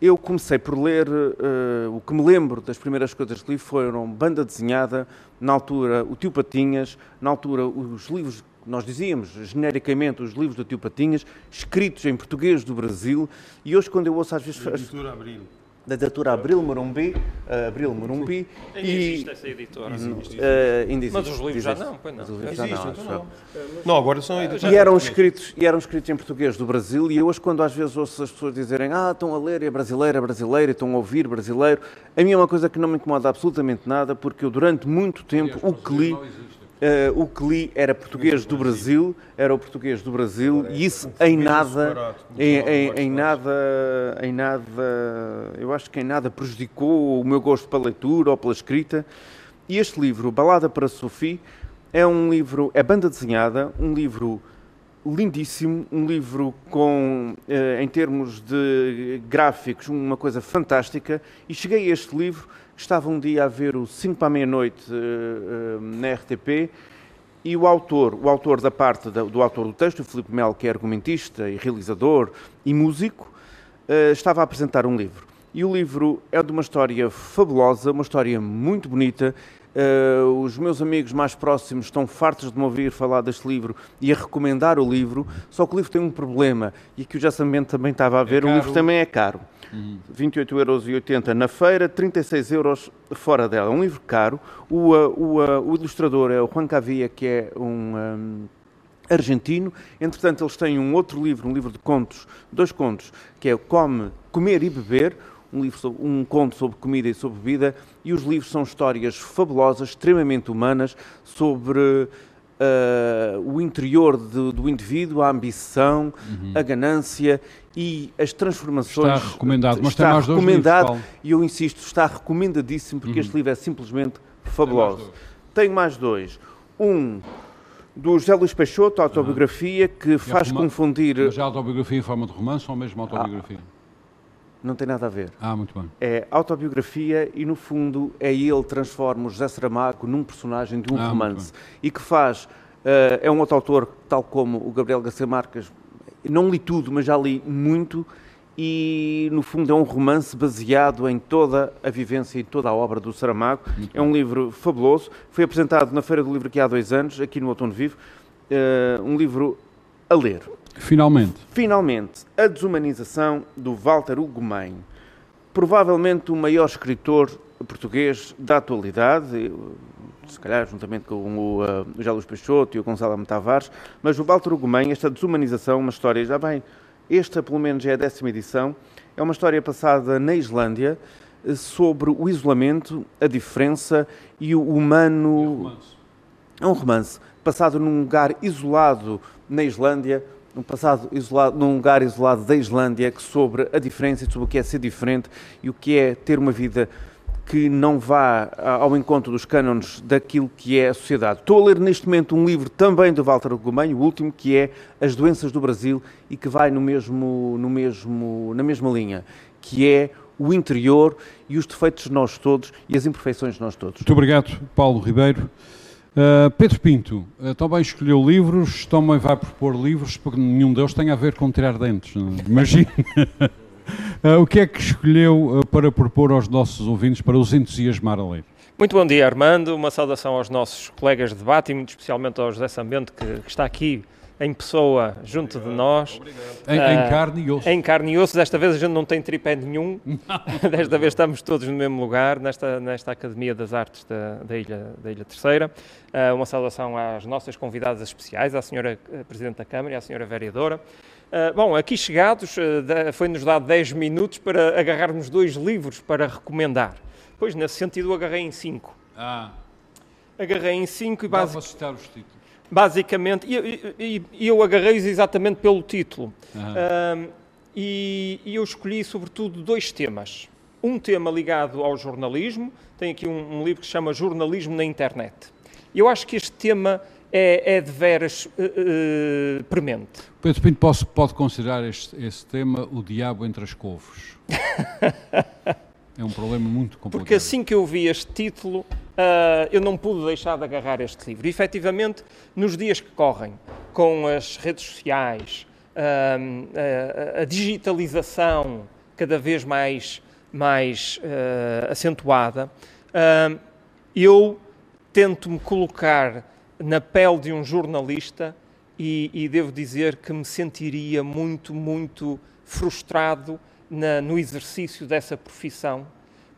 S7: Eu comecei por ler, eh, o que me lembro das primeiras coisas que li foram banda desenhada, na altura o Tio Patinhas, na altura os livros, nós dizíamos genericamente os livros do Tio Patinhas, escritos em português do Brasil, e hoje quando eu ouço às vezes...
S6: Editora Abril.
S7: Da editora Abril Morumbi, eh, Abril Morumbi,
S8: Ainda
S7: e...
S8: existe essa editora.
S7: eh, ainda
S8: Mas
S7: existe,
S8: os livros já
S7: existe.
S8: não, pois não.
S7: Mas os livros já
S6: Existe,
S7: não,
S6: então
S7: acho eu.
S6: não. Não, agora são editoras.
S7: E eram, escritos, e eram escritos em português do Brasil, e hoje, quando às vezes ouço as pessoas dizerem ah, estão a ler, é brasileiro, é brasileiro, e estão a ouvir brasileiro, a mim é uma coisa que não me incomoda absolutamente nada, porque eu durante muito tempo o que li, eh, o que li era português do Brasil, era o português do Brasil, e isso em nada, em, em- em nada, em nada, eu acho que em nada prejudicou o meu gosto pela leitura ou pela escrita. E este livro, Balada para Sophie, é um livro, é banda desenhada, um livro lindíssimo, um livro com, eh, em termos de gráficos, uma coisa fantástica. E cheguei a este livro, estava um dia a ver o 5 para a meia-noite eh, eh, na RTP, e o autor, o autor da parte da- do autor do texto, o Filipe Melo, que é argumentista e realizador e músico, eh, estava a apresentar um livro. E o livro é de uma história fabulosa, uma história muito bonita. Eh, os meus amigos mais próximos estão fartos de me ouvir falar deste livro e a recomendar o livro, só que o livro tem um problema, e que o Jassamento também estava a ver, o
S1: caro.
S7: livro também é caro. 28,80€ na feira, 36 euros fora dela. Um livro caro. O, uh, o, uh, o ilustrador é o Juan Cavia, que é um, um, argentino. Entretanto, eles têm um outro livro, um livro de contos, dois contos, que é Come, Comer e Beber, um, livro sobre, um conto sobre comida e sobre bebida. E os livros são histórias fabulosas, extremamente humanas, sobre uh, o interior de- do indivíduo, a ambição, a ganância e as transformações.
S1: Uhum. Está recomendado, mas
S7: está
S1: tem mais dois
S7: recomendado,
S1: livros, Paulo.
S7: e eu insisto, está recomendadíssimo porque este livro é simplesmente fabuloso. Tenho mais dois. Um do José Luís Peixoto, autobiografia, que faz
S1: roma-
S7: confundir.
S1: Mas é autobiografia em forma de romance ou mesmo autobiografia?
S7: Não tem nada a ver.
S1: Ah, muito bem.
S7: É autobiografia e, no fundo, é ele transforma o José Saramago num personagem de um
S1: Ah,
S7: romance e que faz Uh, é um outro autor, tal como o Gabriel Garcia Marques, não li tudo, mas já li muito, e no fundo é um romance baseado em toda a vivência e toda a obra do Saramago. Muito é um livro fabuloso, foi apresentado na Feira do Livro aqui há dois anos, aqui no Outono Vivo, uh, um livro a ler.
S1: Finalmente.
S7: Finalmente, A Desumanização do Walter Ugumem. Provavelmente o maior escritor português da atualidade, se calhar juntamente com o, uh, o José Luís Peixoto e o Gonçalo Tavares, mas o Walter Ugumem, esta desumanização, uma história, já bem, esta pelo menos é a décima edição, é uma história passada na Islândia eh, sobre o isolamento, a diferença e o humano... É um romance passado num lugar isolado na Islândia, num passado isolado, num lugar isolado da Islândia, sobre a diferença, sobre o que é ser diferente e o que é ter uma vida que não vá ao encontro dos cânones daquilo que é a sociedade. Estou a ler neste momento um livro também do Walter Gomes, o último, que é As Doenças do Brasil e que vai no mesmo, no mesmo, na mesma linha, que é o interior e os defeitos de nós todos e as imperfeições de nós todos.
S1: Muito obrigado, Paulo Ribeiro. Uh, Pedro Pinto, uh, também escolheu livros, também vai propor livros, porque nenhum deles tem a ver com tirar dentes, é? imagina. uh, o que é que escolheu para propor aos nossos ouvintes, para os entusiasmar a ler?
S8: Muito bom dia, Armando. Uma saudação aos nossos colegas de debate e muito especialmente ao José Sambento, que, que está aqui em pessoa junto obrigado, de nós.
S1: Em, uh, em, carne e osso.
S8: Em carne e osso. Desta vez a gente não tem tripé nenhum. Desta vez estamos todos no mesmo lugar, nesta, nesta Academia das Artes da, da Ilha, da Ilha Terceira. Uh, uma saudação às nossas convidadas especiais, à senhora eh, Presidente da Câmara e à senhora Vereadora. Uh, bom, aqui chegados, foi-nos dado 10 minutos para agarrarmos dois livros para recomendar. Pois, nesse sentido, agarrei em 5.
S1: Ah.
S8: Agarrei em 5 e basicamente...
S1: citar os títulos
S8: basicamente, e, e, eu agarrei-os exatamente pelo título. Uhum. e, e, eu escolhi, sobretudo, dois temas. Um tema ligado ao jornalismo, tem aqui um, um livro que se chama Jornalismo na Internet. Eu acho que este tema é, é de veras uh, uh, premente.
S1: Pedro Pinto posso, pode considerar este, este tema o diabo entre as couves. é um problema muito complicado.
S8: Porque assim que eu vi este título, uh, eu não pude deixar de agarrar este livro. E, efetivamente, nos dias que correm, com as redes sociais, uh, a digitalização cada vez mais, mais uh, acentuada, eu tento me colocar na pele de um jornalista e, e devo dizer que me sentiria muito, muito frustrado na, no exercício dessa profissão,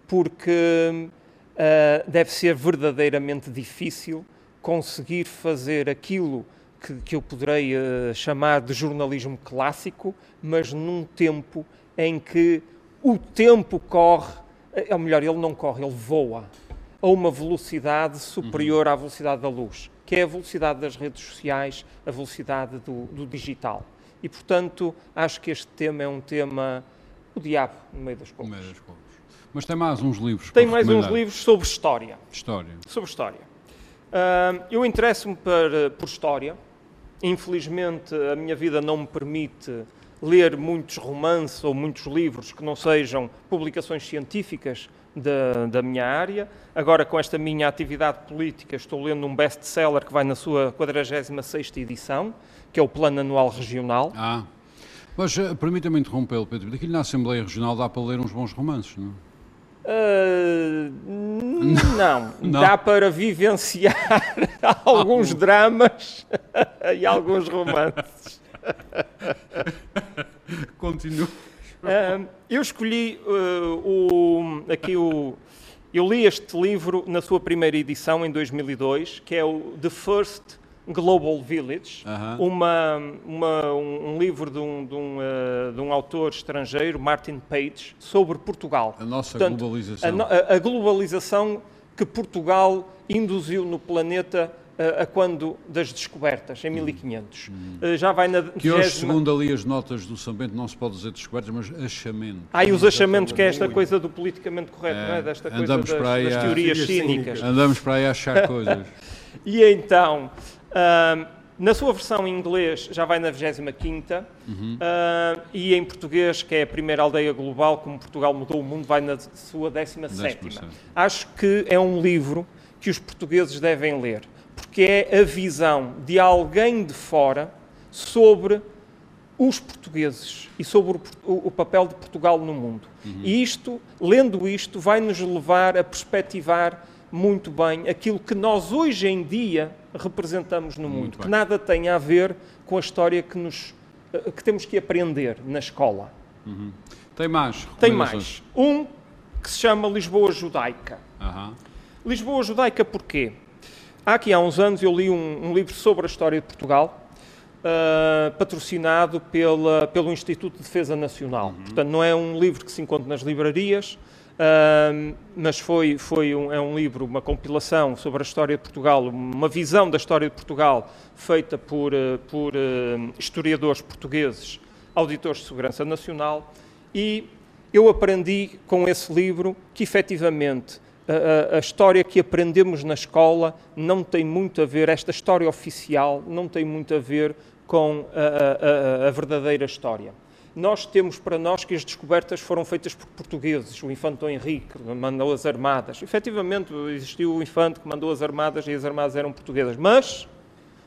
S8: porque uh, deve ser verdadeiramente difícil conseguir fazer aquilo que, que eu poderei uh, chamar de jornalismo clássico, mas num tempo em que o tempo corre, eh, ou melhor, ele não corre, ele voa a uma velocidade superior uhum. à velocidade da luz, que é a velocidade das redes sociais, a velocidade do, do digital. E, portanto, acho que este tema é um tema, o diabo no meio das couves.
S1: Mas tem mais uns livros.
S8: Tem mais uns livros sobre história.
S1: História.
S8: Sobre história. Uh, eu interesso-me por história. Infelizmente, a minha vida não me permite ler muitos romances ou muitos livros que não sejam publicações científicas da, da minha área. Agora, com esta minha atividade política, estou lendo um best-seller que vai na sua 46ª edição, que é o Plano Anual Regional.
S1: Ah, mas uh, permita-me interrompê-lo, Pedro. Daqui na Assembleia Regional dá para ler uns bons romances, não é?
S8: Uh, não. não, dá para vivenciar alguns ah, dramas e alguns romances.
S1: Continua.
S8: Uh, eu escolhi uh, o, aqui o. Eu li este livro na sua primeira edição, em 2002, que é o The First Global Village, uh -huh. uma, uma, um, um, livro de um, de, um, uh, de um, autor estrangeiro, Martin Page, sobre Portugal.
S1: A nossa Portanto, globalização.
S8: A, a, globalização que Portugal induziu no planeta uh, a quando das descobertas, em 1500. Hum. hum.
S1: já vai na que hoje, segundo ali as notas do Sambento, não se pode dizer descobertas, mas achamentos.
S8: Ah, e os achamentos, que é esta coisa do politicamente correto, é, não é? Desta coisa das, das teorias cínicas.
S1: Andamos para aí a achar coisas.
S8: e então... Uh, na sua versão em inglês já vai na 25 uhum. uh, e em português, que é a primeira aldeia global, como Portugal mudou o mundo, vai na sua 17. Acho que é um livro que os portugueses devem ler. que é a visão de alguém de fora sobre os portugueses e sobre o, o papel de Portugal no mundo. Uhum. E isto, lendo isto, vai nos levar a perspectivar muito bem aquilo que nós hoje em dia representamos no mundo, que nada tem a ver com a história que, nos, eh, que temos que aprender na escola.
S1: Uhum. Tem mais?
S8: Tem mais. Um que se chama Lisboa Judaica. Uhum. Lisboa Judaica porquê? Há aqui há uns anos eu li um, um livro sobre a história de Portugal, Uh, patrocinado pela, pelo Instituto de Defesa Nacional. Uhum. Portanto, não é um livro que se encontra nas livrarias, uh, mas foi, foi um, é um livro, uma compilação sobre a história de Portugal, uma visão da história de Portugal feita por, uh, por historiadores portugueses, auditores de segurança nacional, e eu aprendi com esse livro que efetivamente a, a, história que aprendemos na escola não tem muito a ver, esta história oficial não tem muito a ver com a, a, verdadeira história. Nós temos para nós que as descobertas foram feitas por portugueses. O infante Dom Henrique mandou as armadas. Efetivamente, existiu o infante que mandou as armadas e as armadas eram portuguesas. Mas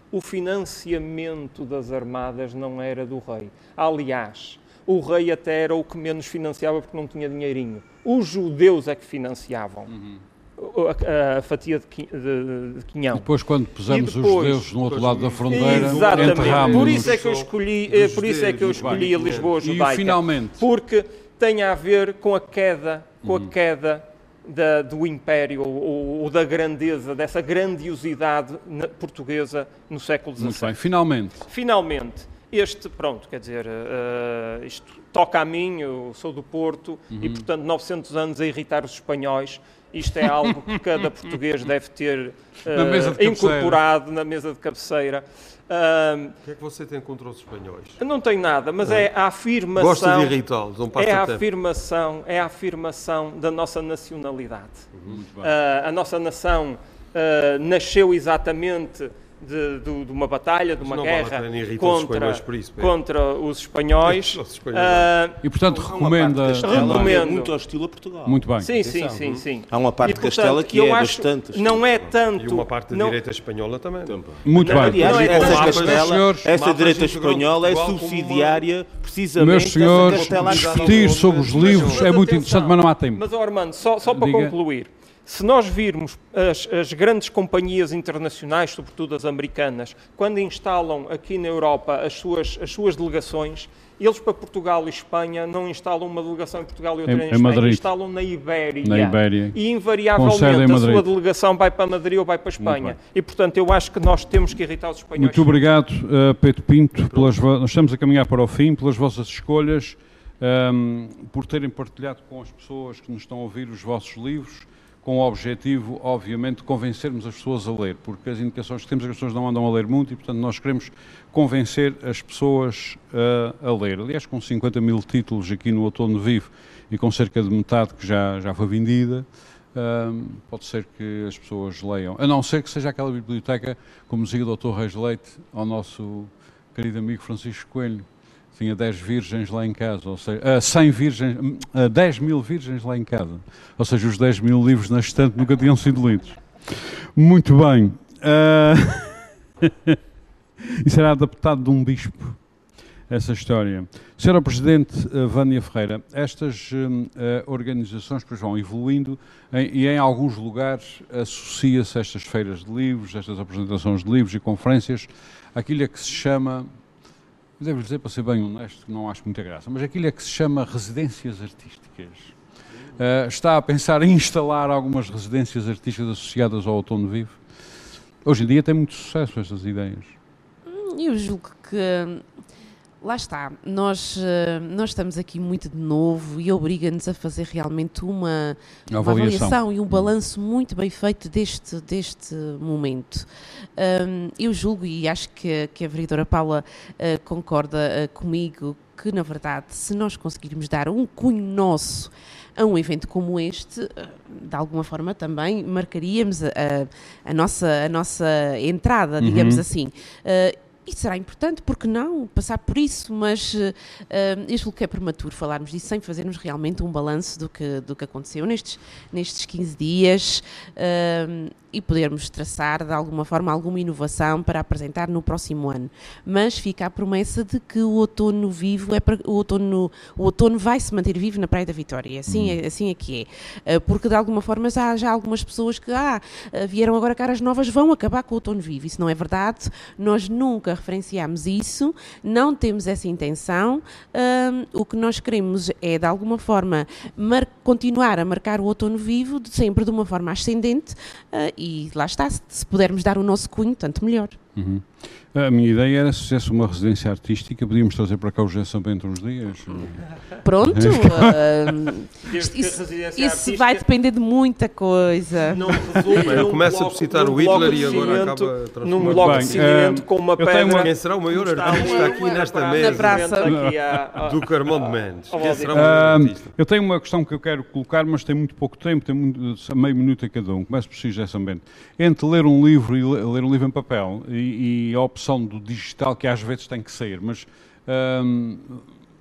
S8: o financiamento das armadas não era do rei. Aliás, o rei até era o que menos financiava porque não tinha dinheirinho. Os judeus é que financiavam. Uhum. A, a, fatia de, de, de quinhão.
S1: E depois, quando pusemos depois, os judeus no outro lado da fronteira,
S8: exatamente. Por isso é que eu escolhi, eh, por isso é que eu escolhi a Lisboa judaica.
S1: E finalmente,
S8: porque tem a ver com a queda, com a uhum. queda da, do império ou, ou, da grandeza, dessa grandiosidade portuguesa no século XVII.
S1: Muito bem, finalmente.
S8: Finalmente este, pronto, quer dizer, uh, isto toca a mim, eu sou do Porto uhum. e, portanto, 900 anos a irritar os espanhóis. Isto é algo que cada português deve ter uh, na incorporado na mesa de cabeceira.
S6: Uh, o que é que você tem contra os espanhóis?
S8: Não tenho nada, mas é, é a afirmação.
S6: Gosta de irritá-los, não
S8: é a afirmação, é a afirmação da nossa nacionalidade. Uhum, uh, a nossa nação nasceu exatamente de, de, de, uma batalha, de uma guerra contra, os isso, contra os espanhóis. os espanhóis
S1: uh, e, portanto, recomenda...
S5: Recomendo. É muito hostil a Portugal.
S1: Muito bem.
S8: Sim, sim, sim, sim.
S5: Há uma parte e, portanto, de Castela que é bastante
S8: Não é tanto...
S6: E uma parte da não... direita espanhola também. também.
S1: Muito
S5: não,
S1: bem.
S5: Aliás, é essa, Castela, senhores, essa direita espanhola é subsidiária precisamente...
S1: Meus senhores, discutir sobre os livros é muito interessante, mas não há tempo.
S8: Mas, Armando, só para concluir se nós virmos as, as, grandes companhias internacionais, sobretudo as americanas, quando instalam aqui na Europa as suas, as suas delegações, eles para Portugal e Espanha não instalam uma delegação em Portugal e outra em, em Espanha, Madrid. instalam na Ibéria.
S1: Na Ibéria.
S8: E invariavelmente a sua delegação vai para Madrid ou vai para Espanha. E portanto eu acho que nós temos que irritar os espanhóis.
S1: Muito obrigado, uh, Pedro Pinto, pelas, nós estamos a caminhar para o fim, pelas vossas escolhas, um, ehm, por terem partilhado com as pessoas que nos estão a ouvir os vossos livros com o objetivo, obviamente, de convencermos as pessoas a ler, porque as indicações que temos é que as pessoas não andam a ler muito e, portanto, nós queremos convencer as pessoas a, a ler. Aliás, com 50 mil títulos aqui no Outono Vivo e com cerca de metade que já, já foi vendida, um, pode ser que as pessoas leiam. A não ser que seja aquela biblioteca, como dizia o Dr. Reis Leite, ao nosso querido amigo Francisco Coelho, tinha 10 virgens lá em casa, ou seja, uh, 100 virgens, uh, 10 mil virgens lá em casa. Ou seja, os 10 mil livros na estante nunca tinham sido lidos. Muito bem. Uh, isso era adaptado de um bispo, essa história. Senhora Presidente Vânia Ferreira, estas uh, organizações depois vão evoluindo em, e em alguns lugares associa-se estas feiras de livros, estas apresentações de livros e conferências, aquilo que se chama devo dizer, para ser bem honesto, que não acho muita graça, mas aquilo é que se chama residências artísticas. Uh, está a pensar em instalar algumas residências artísticas associadas ao Outono Vivo? Hoje em dia tem muito sucesso estas ideias.
S4: Eu julgo que lá está, nós, eh, nós estamos aqui muito de novo e obriga-nos a fazer realmente uma, uma avaliação. avaliação. e um balanço muito bem feito deste, deste momento. Um, eu julgo, e acho que, que a vereadora Paula uh, concorda uh, comigo, que na verdade, se nós conseguirmos dar um cunho nosso a um evento como este, de alguma forma também marcaríamos a, a, a nossa, a nossa entrada, digamos uhum. assim. Uh, e será importante, porque não, passar por isso, mas uh, eu julgo que é prematuro falarmos disso sem fazermos realmente um balanço do que, do que aconteceu nestes, nestes 15 dias. Uh, e podermos traçar de alguma forma alguma inovação para apresentar no próximo ano. Mas fica a promessa de que o outono vivo é o outono, o outono vai se manter vivo na Praia da Vitória, assim, é, assim é que é. Uh, porque de alguma forma já há já algumas pessoas que ah, vieram agora caras novas, vão acabar com o outono vivo. Isso não é verdade. Nós nunca referenciamos isso, não temos essa intenção. o que nós queremos é, de alguma forma, continuar a marcar o outono vivo, sempre de uma forma ascendente, uh, e lá está, se, pudermos dar o nosso cunho, tanto melhor.
S1: Uhum. A minha ideia era se fizesse uma residência artística, podíamos trazer para cá o José Bento uns dias.
S4: Pronto, uh, isso, isso vai depender de muita coisa.
S6: Não resume, começa a citar o Hitler e agora acaba
S8: a Num bloco de seguimento com uma pedra.
S6: Uma... Quem será o maior artista aqui nesta mesa?
S4: Na praça.
S6: Do Carmão de Mendes. Quem será o maior artista?
S1: Eu tenho uma questão que eu quero colocar, mas tem muito pouco tempo, tem muito, meio minuto a cada um. Começo por si, José Bento. Entre ler um livro e ler um livro em papel e, e a opção do digital que às vezes tem que sair, mas hum,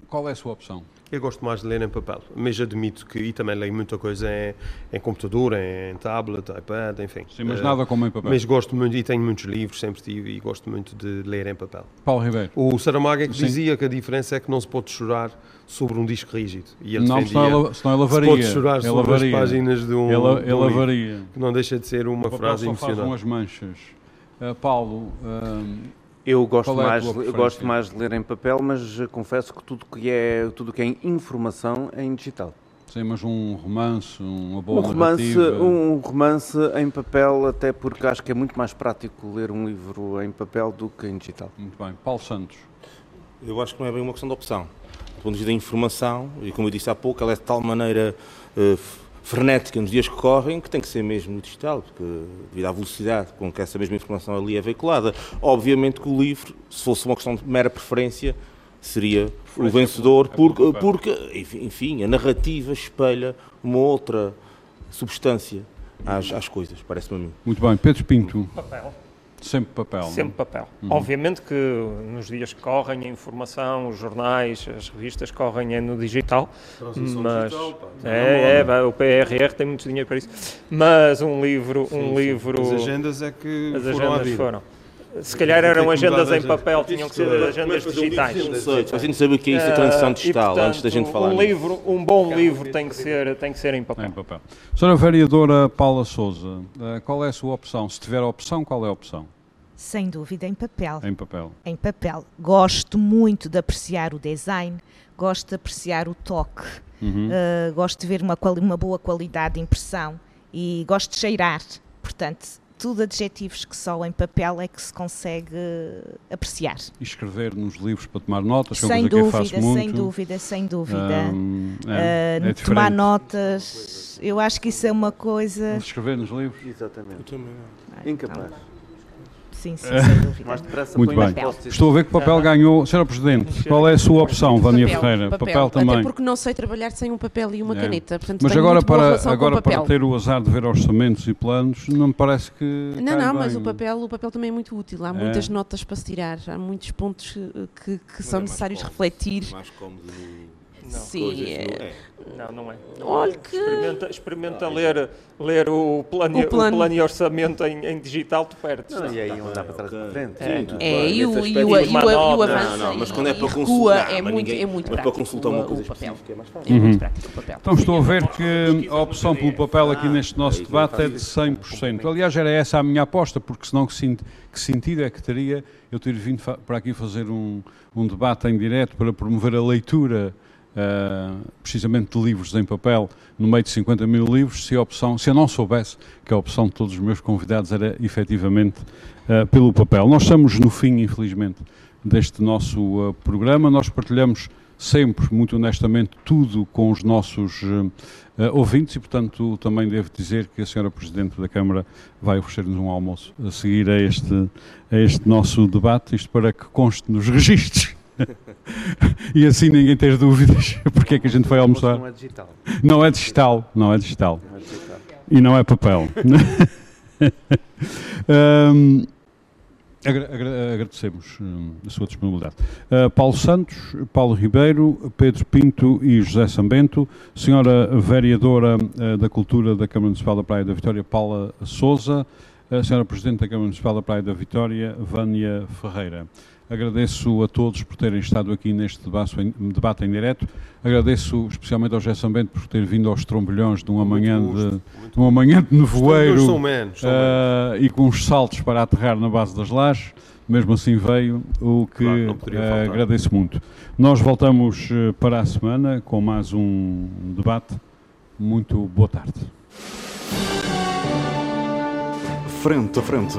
S1: qual é a sua opção?
S6: Eu gosto mais de ler em papel, mas admito que, e também leio muita coisa em, em computador, em, tablet, iPad, enfim.
S1: Sim, mas uh, nada como em papel.
S6: Mas gosto muito, e tenho muitos livros, sempre tive, e gosto muito de ler em papel.
S1: Paulo Ribeiro.
S6: O Saramago é que Sim. dizia que a diferença é que não se pode chorar sobre um disco rígido.
S1: E ele não, senão, senão ele lavaria.
S6: Se pode chorar ele sobre lavaria. as páginas de um,
S1: ele,
S6: ele um
S1: lavaria.
S6: que não deixa de ser uma
S1: o
S6: frase
S1: emocionante. faz umas manchas. Uh, Paulo... Uh,
S7: eu gosto, é mais, eu gosto mais de ler em papel, mas eh, confesso que tudo que é, tudo que é informação é em digital.
S1: Sim, mas um romance, uma boa
S7: um romance, um romance em papel, até porque acho que é muito mais prático ler um livro em papel do que em digital.
S1: Muito bem. Paulo Santos.
S5: Eu acho que não é bem uma questão de opção. Do ponto de vista da informação, e como eu disse há pouco, ela é de tal maneira uh, frenética nos dias que correm, que tem que ser mesmo digital, porque devido à velocidade com que essa mesma informação ali é veiculada. Obviamente que o livro, se fosse uma questão de mera preferência, seria o vencedor, porque, porque, enfim, a narrativa espelha uma outra substância às, às coisas, parece-me a mim.
S1: Muito bem. Pedro Pinto.
S8: Papel.
S1: Sempre papel.
S8: Sempre
S1: não?
S8: papel. Uhum. Obviamente que nos dias que correm a informação, os jornais, as revistas correm é no digital.
S6: Transição mas digital,
S8: é, é, o PRR tem muito dinheiro para isso. Mas um livro, um sim, livro.
S6: Sim. As agendas é que
S8: as
S6: foram
S8: agendas foram. Se calhar eram agendas em papel, tinham que ser agendas digitais.
S5: A gente sabe o que é isso, a transição digital, portanto, antes da gente falar.
S8: Um, livro, um bom livro tem que ser, tem que ser em papel.
S1: Em papel. Senhora Vereadora Paula Souza, eh, qual é a sua opção? Se tiver a opção, qual é a opção?
S3: Sem dúvida, em papel.
S1: Em papel.
S3: Em papel. Gosto muito de apreciar o design, gosto de apreciar o toque, uhum. uh, gosto de ver uma, uma boa qualidade de impressão e gosto de cheirar. Portanto, tudo adjetivos que só em papel é que se consegue apreciar.
S1: E escrever nos livros para tomar notas,
S3: sem
S1: é
S3: dúvida,
S1: que muito.
S3: Sem dúvida, sem dúvida, um, é, uh, é tomar notas, eu acho que isso é uma coisa...
S1: Escrever nos livros?
S7: Exatamente. Eu também. Incapaz.
S3: Sim, sim, sem dúvida.
S1: Muito bem. Estou a ver que o papel ganhou. Sra. Presidente, qual é a sua opção, Vânia Ferreira?
S4: Papel,
S1: papel, também.
S4: Até porque não sei trabalhar sem um papel e uma é. caneta. Portanto,
S1: mas agora, para, agora para ter o azar de ver orçamentos e planos, não me parece que.
S4: Não, não, bem. mas o papel, o papel também é muito útil. Há é. muitas notas para se tirar, há muitos pontos que, que são é necessários refletir.
S5: Mais cómodo
S4: não. Sim.
S8: É. Não, não é.
S4: Olha que...
S8: Experimenta, experimenta ler, ler o, plano, o, plano... o plano e orçamento em, em digital, tu perdes.
S7: Não, e aí um dá para trás para frente.
S4: É, Sim, é, e, o, e, o, e, o, avanço não, não,
S5: mas quando é para consultar,
S4: é muito,
S5: é
S4: muito
S5: mas
S4: para
S5: consultar uma coisa
S4: papel.
S5: é mais
S4: fácil. É muito prático o papel.
S1: Então estou a ver que a opção pelo papel aqui neste nosso debate é de 100%. Aliás, era essa a minha aposta, porque senão que sentido é que teria eu ter vindo para aqui fazer um, um debate em direto para promover a leitura uh, precisamente de livros em papel, no meio de 50 mil livros, se a opção, se eu não soubesse que a opção de todos os meus convidados era efetivamente uh, pelo papel. Nós estamos no fim, infelizmente, deste nosso uh, programa, nós partilhamos sempre, muito honestamente, tudo com os nossos uh, ouvintes e, portanto, também devo dizer que a senhora Presidente da Câmara vai oferecer-nos um almoço a seguir a este, a este nosso debate, isto para que conste nos registros e assim ninguém tem dúvidas porque é que a gente foi almoçar.
S7: Não é digital.
S1: Não é digital, não é digital. Não é digital. E não é papel. um, agradecemos hum, a sua disponibilidade. Uh, Paulo Santos, Paulo Ribeiro, Pedro Pinto e José Sambento, senhora vereadora uh, da Cultura da Câmara Municipal da Praia da Vitória, Paula Souza, a senhora Presidente da Câmara Municipal da Praia da Vitória, Vânia Ferreira. Agradeço a todos por terem estado aqui neste debate em, debate em direto. Agradeço especialmente ao José Sambento por ter vindo aos trombolhões de uma manhã de, de uma manhã de nevoeiro
S6: são menos, são
S1: uh, e com uns saltos para aterrar na base das lajes. Mesmo assim veio, o que claro, uh, agradeço muito. Nós voltamos uh, para a semana com mais um debate. Muito boa tarde.
S9: Frente a frente